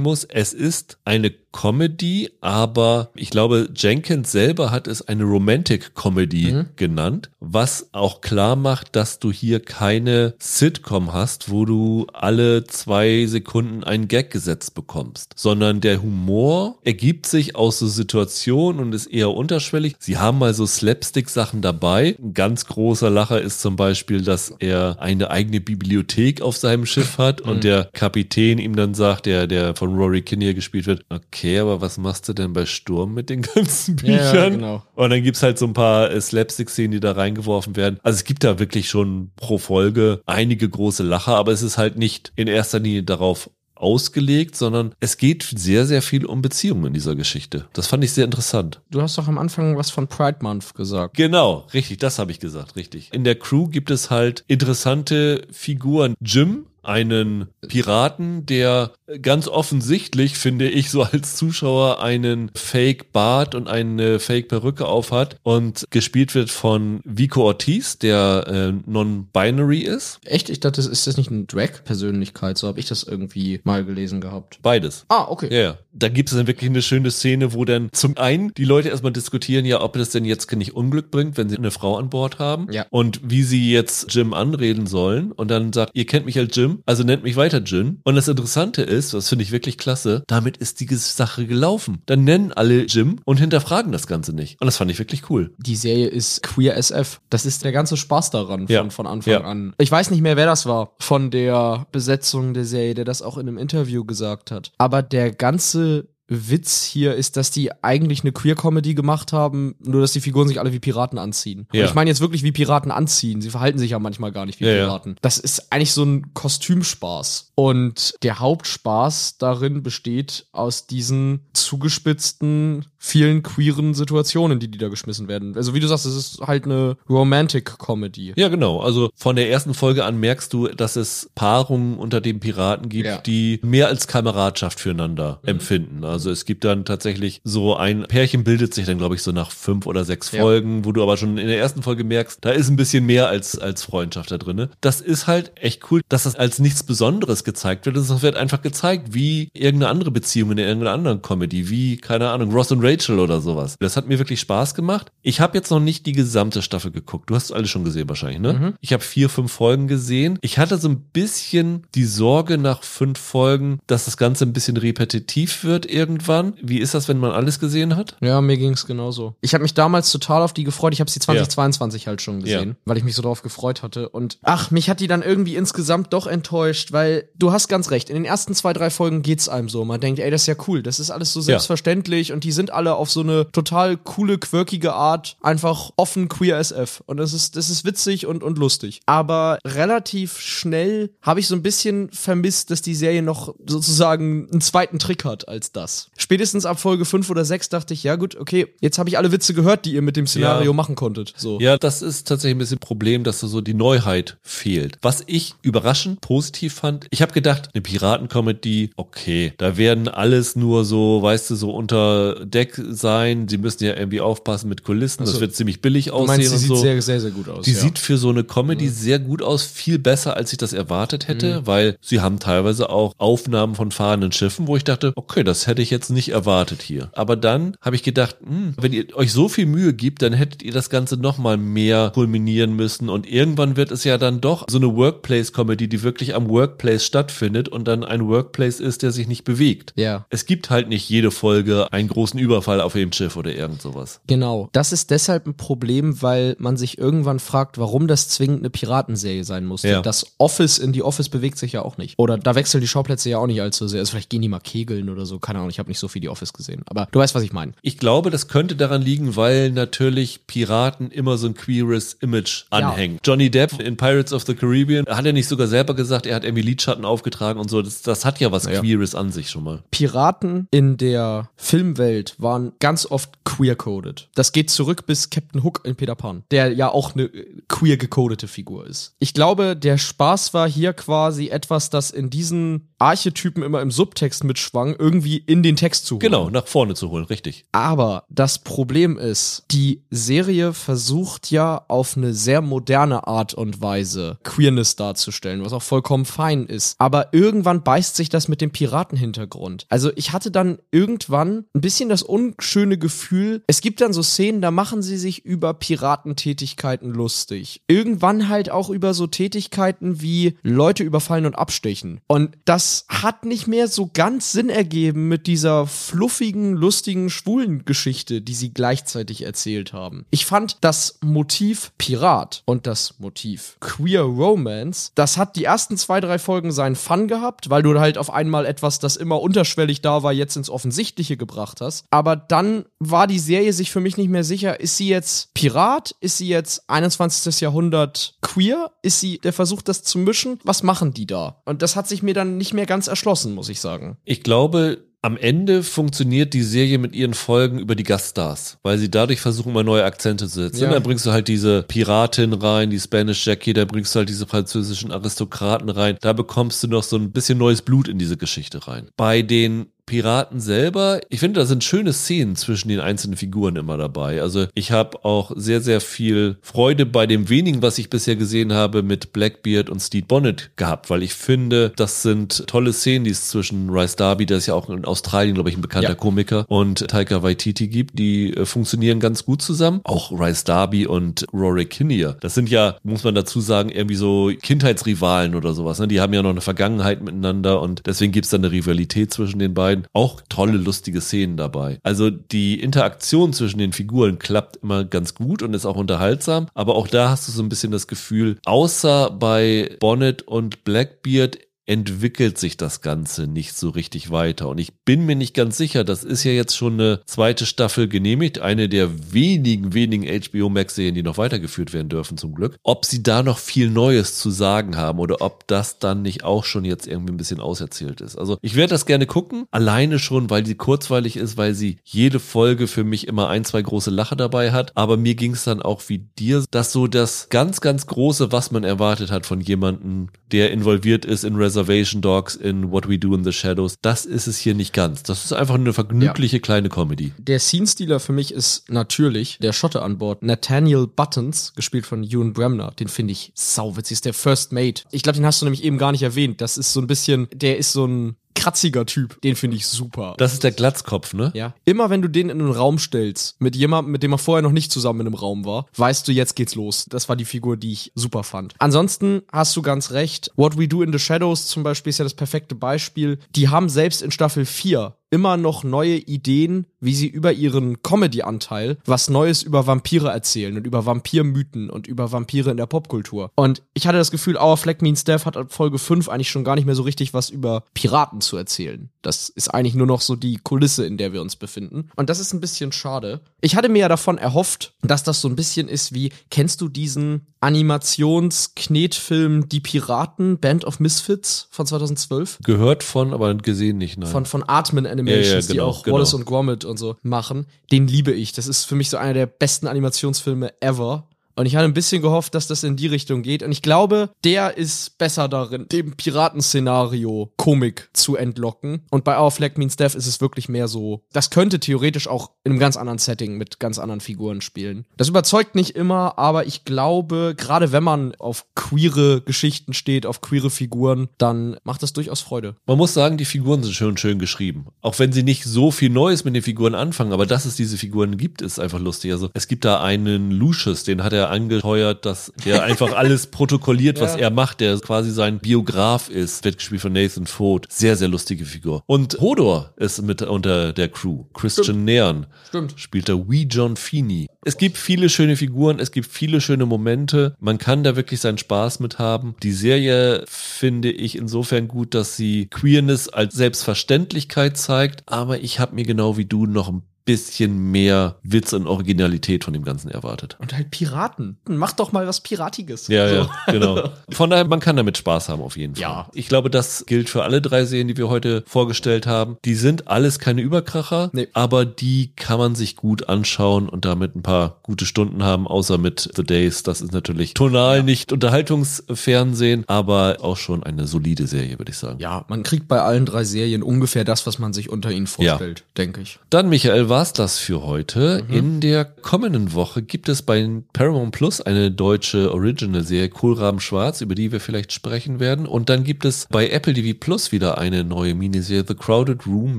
muss, es ist eine Comedy, aber ich glaube, Jenkins selber hat es eine Romantic Comedy genannt, was auch klar macht, dass du hier keine Sitcom hast, wo du alle zwei Sekunden einen Gag gesetzt bekommst, sondern der Humor ergibt sich aus so Situationen und ist eher unterschwellig. Sie haben mal so Slapstick-Sachen dabei. Ein ganz großer Lacher ist zum Beispiel, dass er eine eigene Bibliothek auf seinem Schiff hat und der Kapitän ihm dann sagt, der, der von Rory Kinnear gespielt wird, okay, aber was machst du denn bei Sturm mit den [LAUGHS] ganzen Ja, ja, Büchern? genau. Und dann gibt's halt so ein paar äh, Slapstick-Szenen, die da reingeworfen werden. Also es gibt da wirklich schon pro Folge einige große Lacher, aber es ist halt nicht in erster Linie darauf ausgelegt, sondern es geht sehr, sehr viel um Beziehungen in dieser Geschichte. Das fand ich sehr interessant. Du hast doch am Anfang was von Pride Month gesagt. Genau, richtig, das habe ich gesagt, richtig. In der Crew gibt es halt interessante Figuren. Jim, einen Piraten, der ganz offensichtlich, finde ich, so als Zuschauer einen Fake-Bart und eine Fake-Perücke aufhat und gespielt wird von Vico Ortiz, der äh, non-binary ist. Echt? Ich dachte, ist das nicht eine Drag-Persönlichkeit? So habe ich das irgendwie mal gelesen gehabt. Beides. Ah, okay. Ja, ja. Da gibt es dann wirklich eine schöne Szene, wo dann zum einen die Leute erstmal diskutieren, ja, ob das denn jetzt nicht Unglück bringt, wenn sie eine Frau an Bord haben. Ja. Und wie sie jetzt Jim anreden sollen. Und dann sagt, ihr kennt mich als Jim, also nennt mich weiter Jim. Und das Interessante ist, das finde ich wirklich klasse, damit ist die Sache gelaufen. Dann nennen alle Jim und hinterfragen das Ganze nicht. Und das fand ich wirklich cool. Die Serie ist Queer SF. Das ist der ganze Spaß daran von, Ja. von Anfang Ja. an. Ich weiß nicht mehr, wer das war von der Besetzung der Serie, der das auch in einem Interview gesagt hat. Aber der ganze Witz hier ist, dass die eigentlich eine Queer-Comedy gemacht haben, nur dass die Figuren sich alle wie Piraten anziehen. Und Ja. ich meine jetzt wirklich wie Piraten anziehen. Sie verhalten sich ja manchmal gar nicht wie Ja, ja. Piraten. Das ist eigentlich so ein Kostümspaß. Und der Hauptspaß darin besteht aus diesen zugespitzten, vielen queeren Situationen, die, die da geschmissen werden. Also wie du sagst, es ist halt eine Romantic-Comedy. Ja, genau. Also von der ersten Folge an merkst du, dass es Paarungen unter den Piraten gibt, Ja. die mehr als Kameradschaft füreinander Mhm. empfinden. Also es gibt dann tatsächlich so ein Pärchen bildet sich dann, glaube ich, so nach fünf oder sechs Ja. Folgen, wo du aber schon in der ersten Folge merkst, da ist ein bisschen mehr als, als Freundschaft da drinne. Das ist halt echt cool, dass das als nichts Besonderes gezeigt wird. Es wird einfach gezeigt, wie irgendeine andere Beziehung in irgendeiner anderen Comedy, wie, keine Ahnung, Ross und Rachel oder sowas. Das hat mir wirklich Spaß gemacht. Ich habe jetzt noch nicht die gesamte Staffel geguckt. Du hast es alle schon gesehen wahrscheinlich, ne? Mhm. Ich habe vier, fünf Folgen gesehen. Ich hatte so ein bisschen die Sorge nach fünf Folgen, dass das Ganze ein bisschen repetitiv wird irgendwann. Wie ist das, wenn man alles gesehen hat? Ja, mir ging's genauso. Ich habe mich damals total auf die gefreut. Ich habe sie 2022 halt schon gesehen, Ja. weil ich mich so drauf gefreut hatte. Und ach, mich hat die dann irgendwie insgesamt doch enttäuscht, weil du hast ganz recht. In den ersten zwei, drei Folgen geht's einem so. Man denkt, ey, das ist ja cool. Das ist alles so selbstverständlich und die sind alle auf so eine total coole, quirkige Art einfach offen queer SF. Und das ist, das ist witzig und, und lustig. Aber relativ schnell habe ich so ein bisschen vermisst, dass die Serie noch sozusagen einen zweiten Trick hat als das. Krass. Spätestens ab Folge 5 oder 6 dachte ich, ja gut, okay, jetzt habe ich alle Witze gehört, die ihr mit dem Szenario Ja. machen konntet. So. Ja, das ist tatsächlich ein bisschen ein Problem, dass da so die Neuheit fehlt. Was ich überraschend positiv fand, ich habe gedacht, eine Piratencomedy, okay, da werden alles nur so, weißt du, so unter Deck sein. Sie müssen ja irgendwie aufpassen mit Kulissen. das Also, wird ziemlich billig Du aussehen meinst, sie und sieht so. sehr, sehr, sehr gut aus. Die ja. sieht für so eine Comedy sehr gut aus, viel besser, als ich das erwartet hätte, weil sie haben teilweise auch Aufnahmen von fahrenden Schiffen, wo ich dachte, okay, das hätte ich jetzt nicht erwartet hier. Aber dann habe ich gedacht, hm, wenn ihr euch so viel Mühe gibt, dann hättet ihr das Ganze noch mal mehr kulminieren müssen und irgendwann wird es ja dann doch so eine Workplace-Comedy, die wirklich am Workplace stattfindet und dann ein Workplace ist, der sich nicht bewegt. Ja. Es gibt halt nicht jede Folge einen großen Überfall auf dem Schiff oder irgend sowas. Genau. Das ist deshalb ein Problem, weil man sich irgendwann fragt, warum das zwingend eine Piratenserie sein musste. Ja. Das Office in die Office bewegt sich ja auch nicht. Oder da wechseln die Schauplätze ja auch nicht allzu sehr. Also vielleicht gehen die mal kegeln oder so. Keine Ahnung, ich habe nicht so viel die Office gesehen. Aber du weißt, was ich meine. Ich glaube, das könnte daran liegen, weil natürlich Piraten immer so ein queeres Image Ja. anhängen. Johnny Depp in Pirates of the Caribbean hat er nicht sogar selber gesagt, er hat irgendwie Lidschatten aufgetragen und so. Das, das hat ja was Ja. Queeres an sich schon mal. Piraten in der Filmwelt waren ganz oft queer-coded. Das geht zurück bis Captain Hook in Peter Pan, der ja auch eine äh, queer gecodete Figur ist. Ich glaube, der Spaß war hier quasi etwas, das in diesen Archetypen immer im Subtext mitschwang, irgendwie in den Text zu holen. Genau, nach vorne zu holen, richtig. Aber das Problem ist, die Serie versucht ja auf eine sehr moderne Art und Weise Queerness darzustellen, was auch vollkommen fein ist. Aber irgendwann beißt sich das mit dem Piratenhintergrund. Also ich hatte dann irgendwann ein bisschen das unschöne Gefühl, es gibt dann so Szenen, da machen sie sich über Piratentätigkeiten lustig. Irgendwann halt auch über so Tätigkeiten wie Leute überfallen und abstechen. Und das hat nicht mehr so ganz Sinn ergeben mit dieser fluffigen, lustigen, schwulen Geschichte, die sie gleichzeitig erzählt haben. Ich fand das Motiv Pirat und das Motiv Queer Romance, das hat die ersten zwei, drei Folgen seinen Fun gehabt, weil du halt auf einmal etwas, das immer unterschwellig da war, jetzt ins Offensichtliche gebracht hast. Aber dann war die Serie sich für mich nicht mehr sicher, ist sie jetzt Pirat? Ist sie jetzt 21. Jahrhundert queer? Ist sie der Versuch, das zu mischen? Was machen die da? Und das hat sich mir dann nicht mehr ganz erschlossen, muss ich sagen. Ich glaube, am Ende funktioniert die Serie mit ihren Folgen über die Gaststars, weil sie dadurch versuchen, mal neue Akzente zu setzen. Ja. Da bringst du halt diese Piratin rein, die Spanish Jackie, da bringst du halt diese französischen Aristokraten rein. Da bekommst du noch so ein bisschen neues Blut in diese Geschichte rein. Bei den Piraten selber, ich finde, da sind schöne Szenen zwischen den einzelnen Figuren immer dabei. Also ich habe auch sehr, sehr viel Freude bei dem wenigen, was ich bisher gesehen habe, mit Blackbeard und Steve Bonnet gehabt, weil ich finde, das sind tolle Szenen, die es zwischen Rice Darby, der ist ja auch in Australien, glaube ich, ein bekannter Ja. Komiker, und Taika Waititi gibt, die äh, funktionieren ganz gut zusammen. Auch Rice Darby und Rory Kinnear. Das sind ja, muss man dazu sagen, irgendwie so Kindheitsrivalen oder sowas. Ne? Die haben ja noch eine Vergangenheit miteinander und deswegen gibt es dann eine Rivalität zwischen den beiden. Auch tolle, lustige Szenen dabei. Also die Interaktion zwischen den Figuren klappt immer ganz gut und ist auch unterhaltsam. Aber auch da hast du so ein bisschen das Gefühl, außer bei Bonnet und Blackbeard entwickelt sich das Ganze nicht so richtig weiter. Und ich bin mir nicht ganz sicher, das ist ja jetzt schon eine zweite Staffel genehmigt, eine der wenigen, wenigen HBO Max-Serien, die noch weitergeführt werden dürfen, zum Glück. Ob sie da noch viel Neues zu sagen haben oder ob das dann nicht auch schon jetzt irgendwie ein bisschen auserzählt ist. Also ich werde das gerne gucken, alleine schon, weil sie kurzweilig ist, weil sie jede Folge für mich immer ein, zwei große Lache dabei hat. Aber mir ging es dann auch wie dir, dass so das ganz, ganz große, was man erwartet hat von jemandem, der involviert ist in Reservation Dogs, in What We Do in the Shadows, das ist es hier nicht ganz. Das ist einfach eine vergnügliche kleine Comedy. Der Scene-Stealer für mich ist natürlich der Schotte an Bord, Nathaniel Buttons, gespielt von Ewan Bremner. Den finde ich sauwitzig, ist der First Mate. Ich glaube, den hast du nämlich eben gar nicht erwähnt. Das ist so ein bisschen, der ist so ein kratziger Typ. Den finde ich super. Das ist der Glatzkopf, ne? ja. Immer wenn du den in einen Raum stellst, mit jemandem, mit dem er vorher noch nicht zusammen in einem Raum war, weißt du, jetzt geht's los. Das war die Figur, die ich super fand. Ansonsten hast du ganz recht. What We Do in the Shadows zum Beispiel ist ja das perfekte Beispiel. Die haben selbst in Staffel 4 immer noch neue Ideen, wie sie über ihren Comedy-Anteil was Neues über Vampire erzählen und über Vampirmythen und über Vampire in der Popkultur. Und ich hatte das Gefühl, Our Flag Means Death hat ab Folge 5 eigentlich schon gar nicht mehr so richtig was über Piraten zu erzählen. Das ist eigentlich nur noch so die Kulisse, in der wir uns befinden. Und das ist ein bisschen schade. Ich hatte mir ja davon erhofft, dass das so ein bisschen ist wie, kennst du diesen Animations-Knetfilm Die Piraten, Band of Misfits von 2012? Gehört von, aber gesehen nicht, nein. Von, von Artman Animations, Ja, ja, genau, die auch genau. Wallace und Gromit und so machen. Den liebe ich. Das ist für mich so einer der besten Animationsfilme ever. Und ich hatte ein bisschen gehofft, dass das in die Richtung geht. Und ich glaube, der ist besser darin, dem Piratenszenario Komik zu entlocken. Und bei Our Flag Means Death ist es wirklich mehr so, das könnte theoretisch auch in einem ganz anderen Setting mit ganz anderen Figuren spielen. Das überzeugt nicht immer, aber ich glaube, gerade wenn man auf queere Geschichten steht, auf queere Figuren, dann macht das durchaus Freude. Man muss sagen, die Figuren sind schon schön geschrieben. Auch wenn sie nicht so viel Neues mit den Figuren anfangen, aber dass es diese Figuren gibt, ist einfach lustig. Also es gibt da einen Lucius, den hat er angeheuert, dass er [LAUGHS] einfach alles protokolliert, was Ja. er macht, der quasi sein Biograf ist, wird gespielt von Nathan Foad. Sehr, sehr lustige Figur. Und Hodor ist mit unter der Crew. Christian Nairn Stimmt. spielt da Wee John Feeney. Es gibt viele schöne Figuren, es gibt viele schöne Momente. Man kann da wirklich seinen Spaß mit haben. Die Serie finde ich insofern gut, dass sie Queerness als Selbstverständlichkeit zeigt, aber ich habe mir genau wie du noch ein bisschen mehr Witz und Originalität von dem Ganzen erwartet. Und halt Piraten. Mach doch mal was Piratiges. Ja, So. ja, genau. [LAUGHS] Von daher, man kann damit Spaß haben auf jeden Fall. Ja. Ich glaube, das gilt für alle drei Serien, die wir heute vorgestellt haben. Die sind alles keine Überkracher, Nee. aber die kann man sich gut anschauen und damit ein paar gute Stunden haben, außer mit The Days. Das ist natürlich tonal nicht Unterhaltungsfernsehen, aber auch schon eine solide Serie, würde ich sagen. Ja, man kriegt bei allen drei Serien ungefähr das, was man sich unter ihnen vorstellt, denke ich. Dann, Michael, war's das für heute. In der kommenden Woche gibt es bei Paramount Plus eine deutsche Original-Serie Kohlraben Schwarz, über die wir vielleicht sprechen werden. Und dann gibt es bei Apple TV Plus wieder eine neue Miniserie The Crowded Room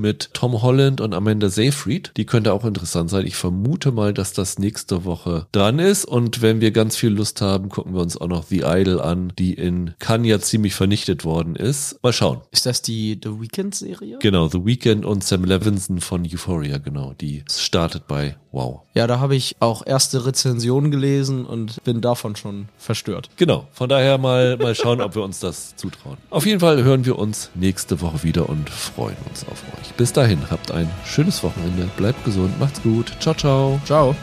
mit Tom Holland und Amanda Seyfried. Die könnte auch interessant sein. Ich vermute mal, dass das nächste Woche dran ist. Und wenn wir ganz viel Lust haben, gucken wir uns auch noch The Idol an, die in Cannes ja ziemlich vernichtet worden ist. Mal schauen. Ist das die The Weekend-Serie? Genau, The Weeknd und Sam Levinson von Euphoria, genau. Die startet bei Wow. Ja, da habe ich auch erste Rezensionen gelesen und bin davon schon verstört. Genau, von daher mal, mal schauen, ob wir uns das zutrauen. Auf jeden Fall hören wir uns nächste Woche wieder und freuen uns auf euch. Bis dahin, habt ein schönes Wochenende, bleibt gesund, macht's gut, ciao, ciao. Ciao.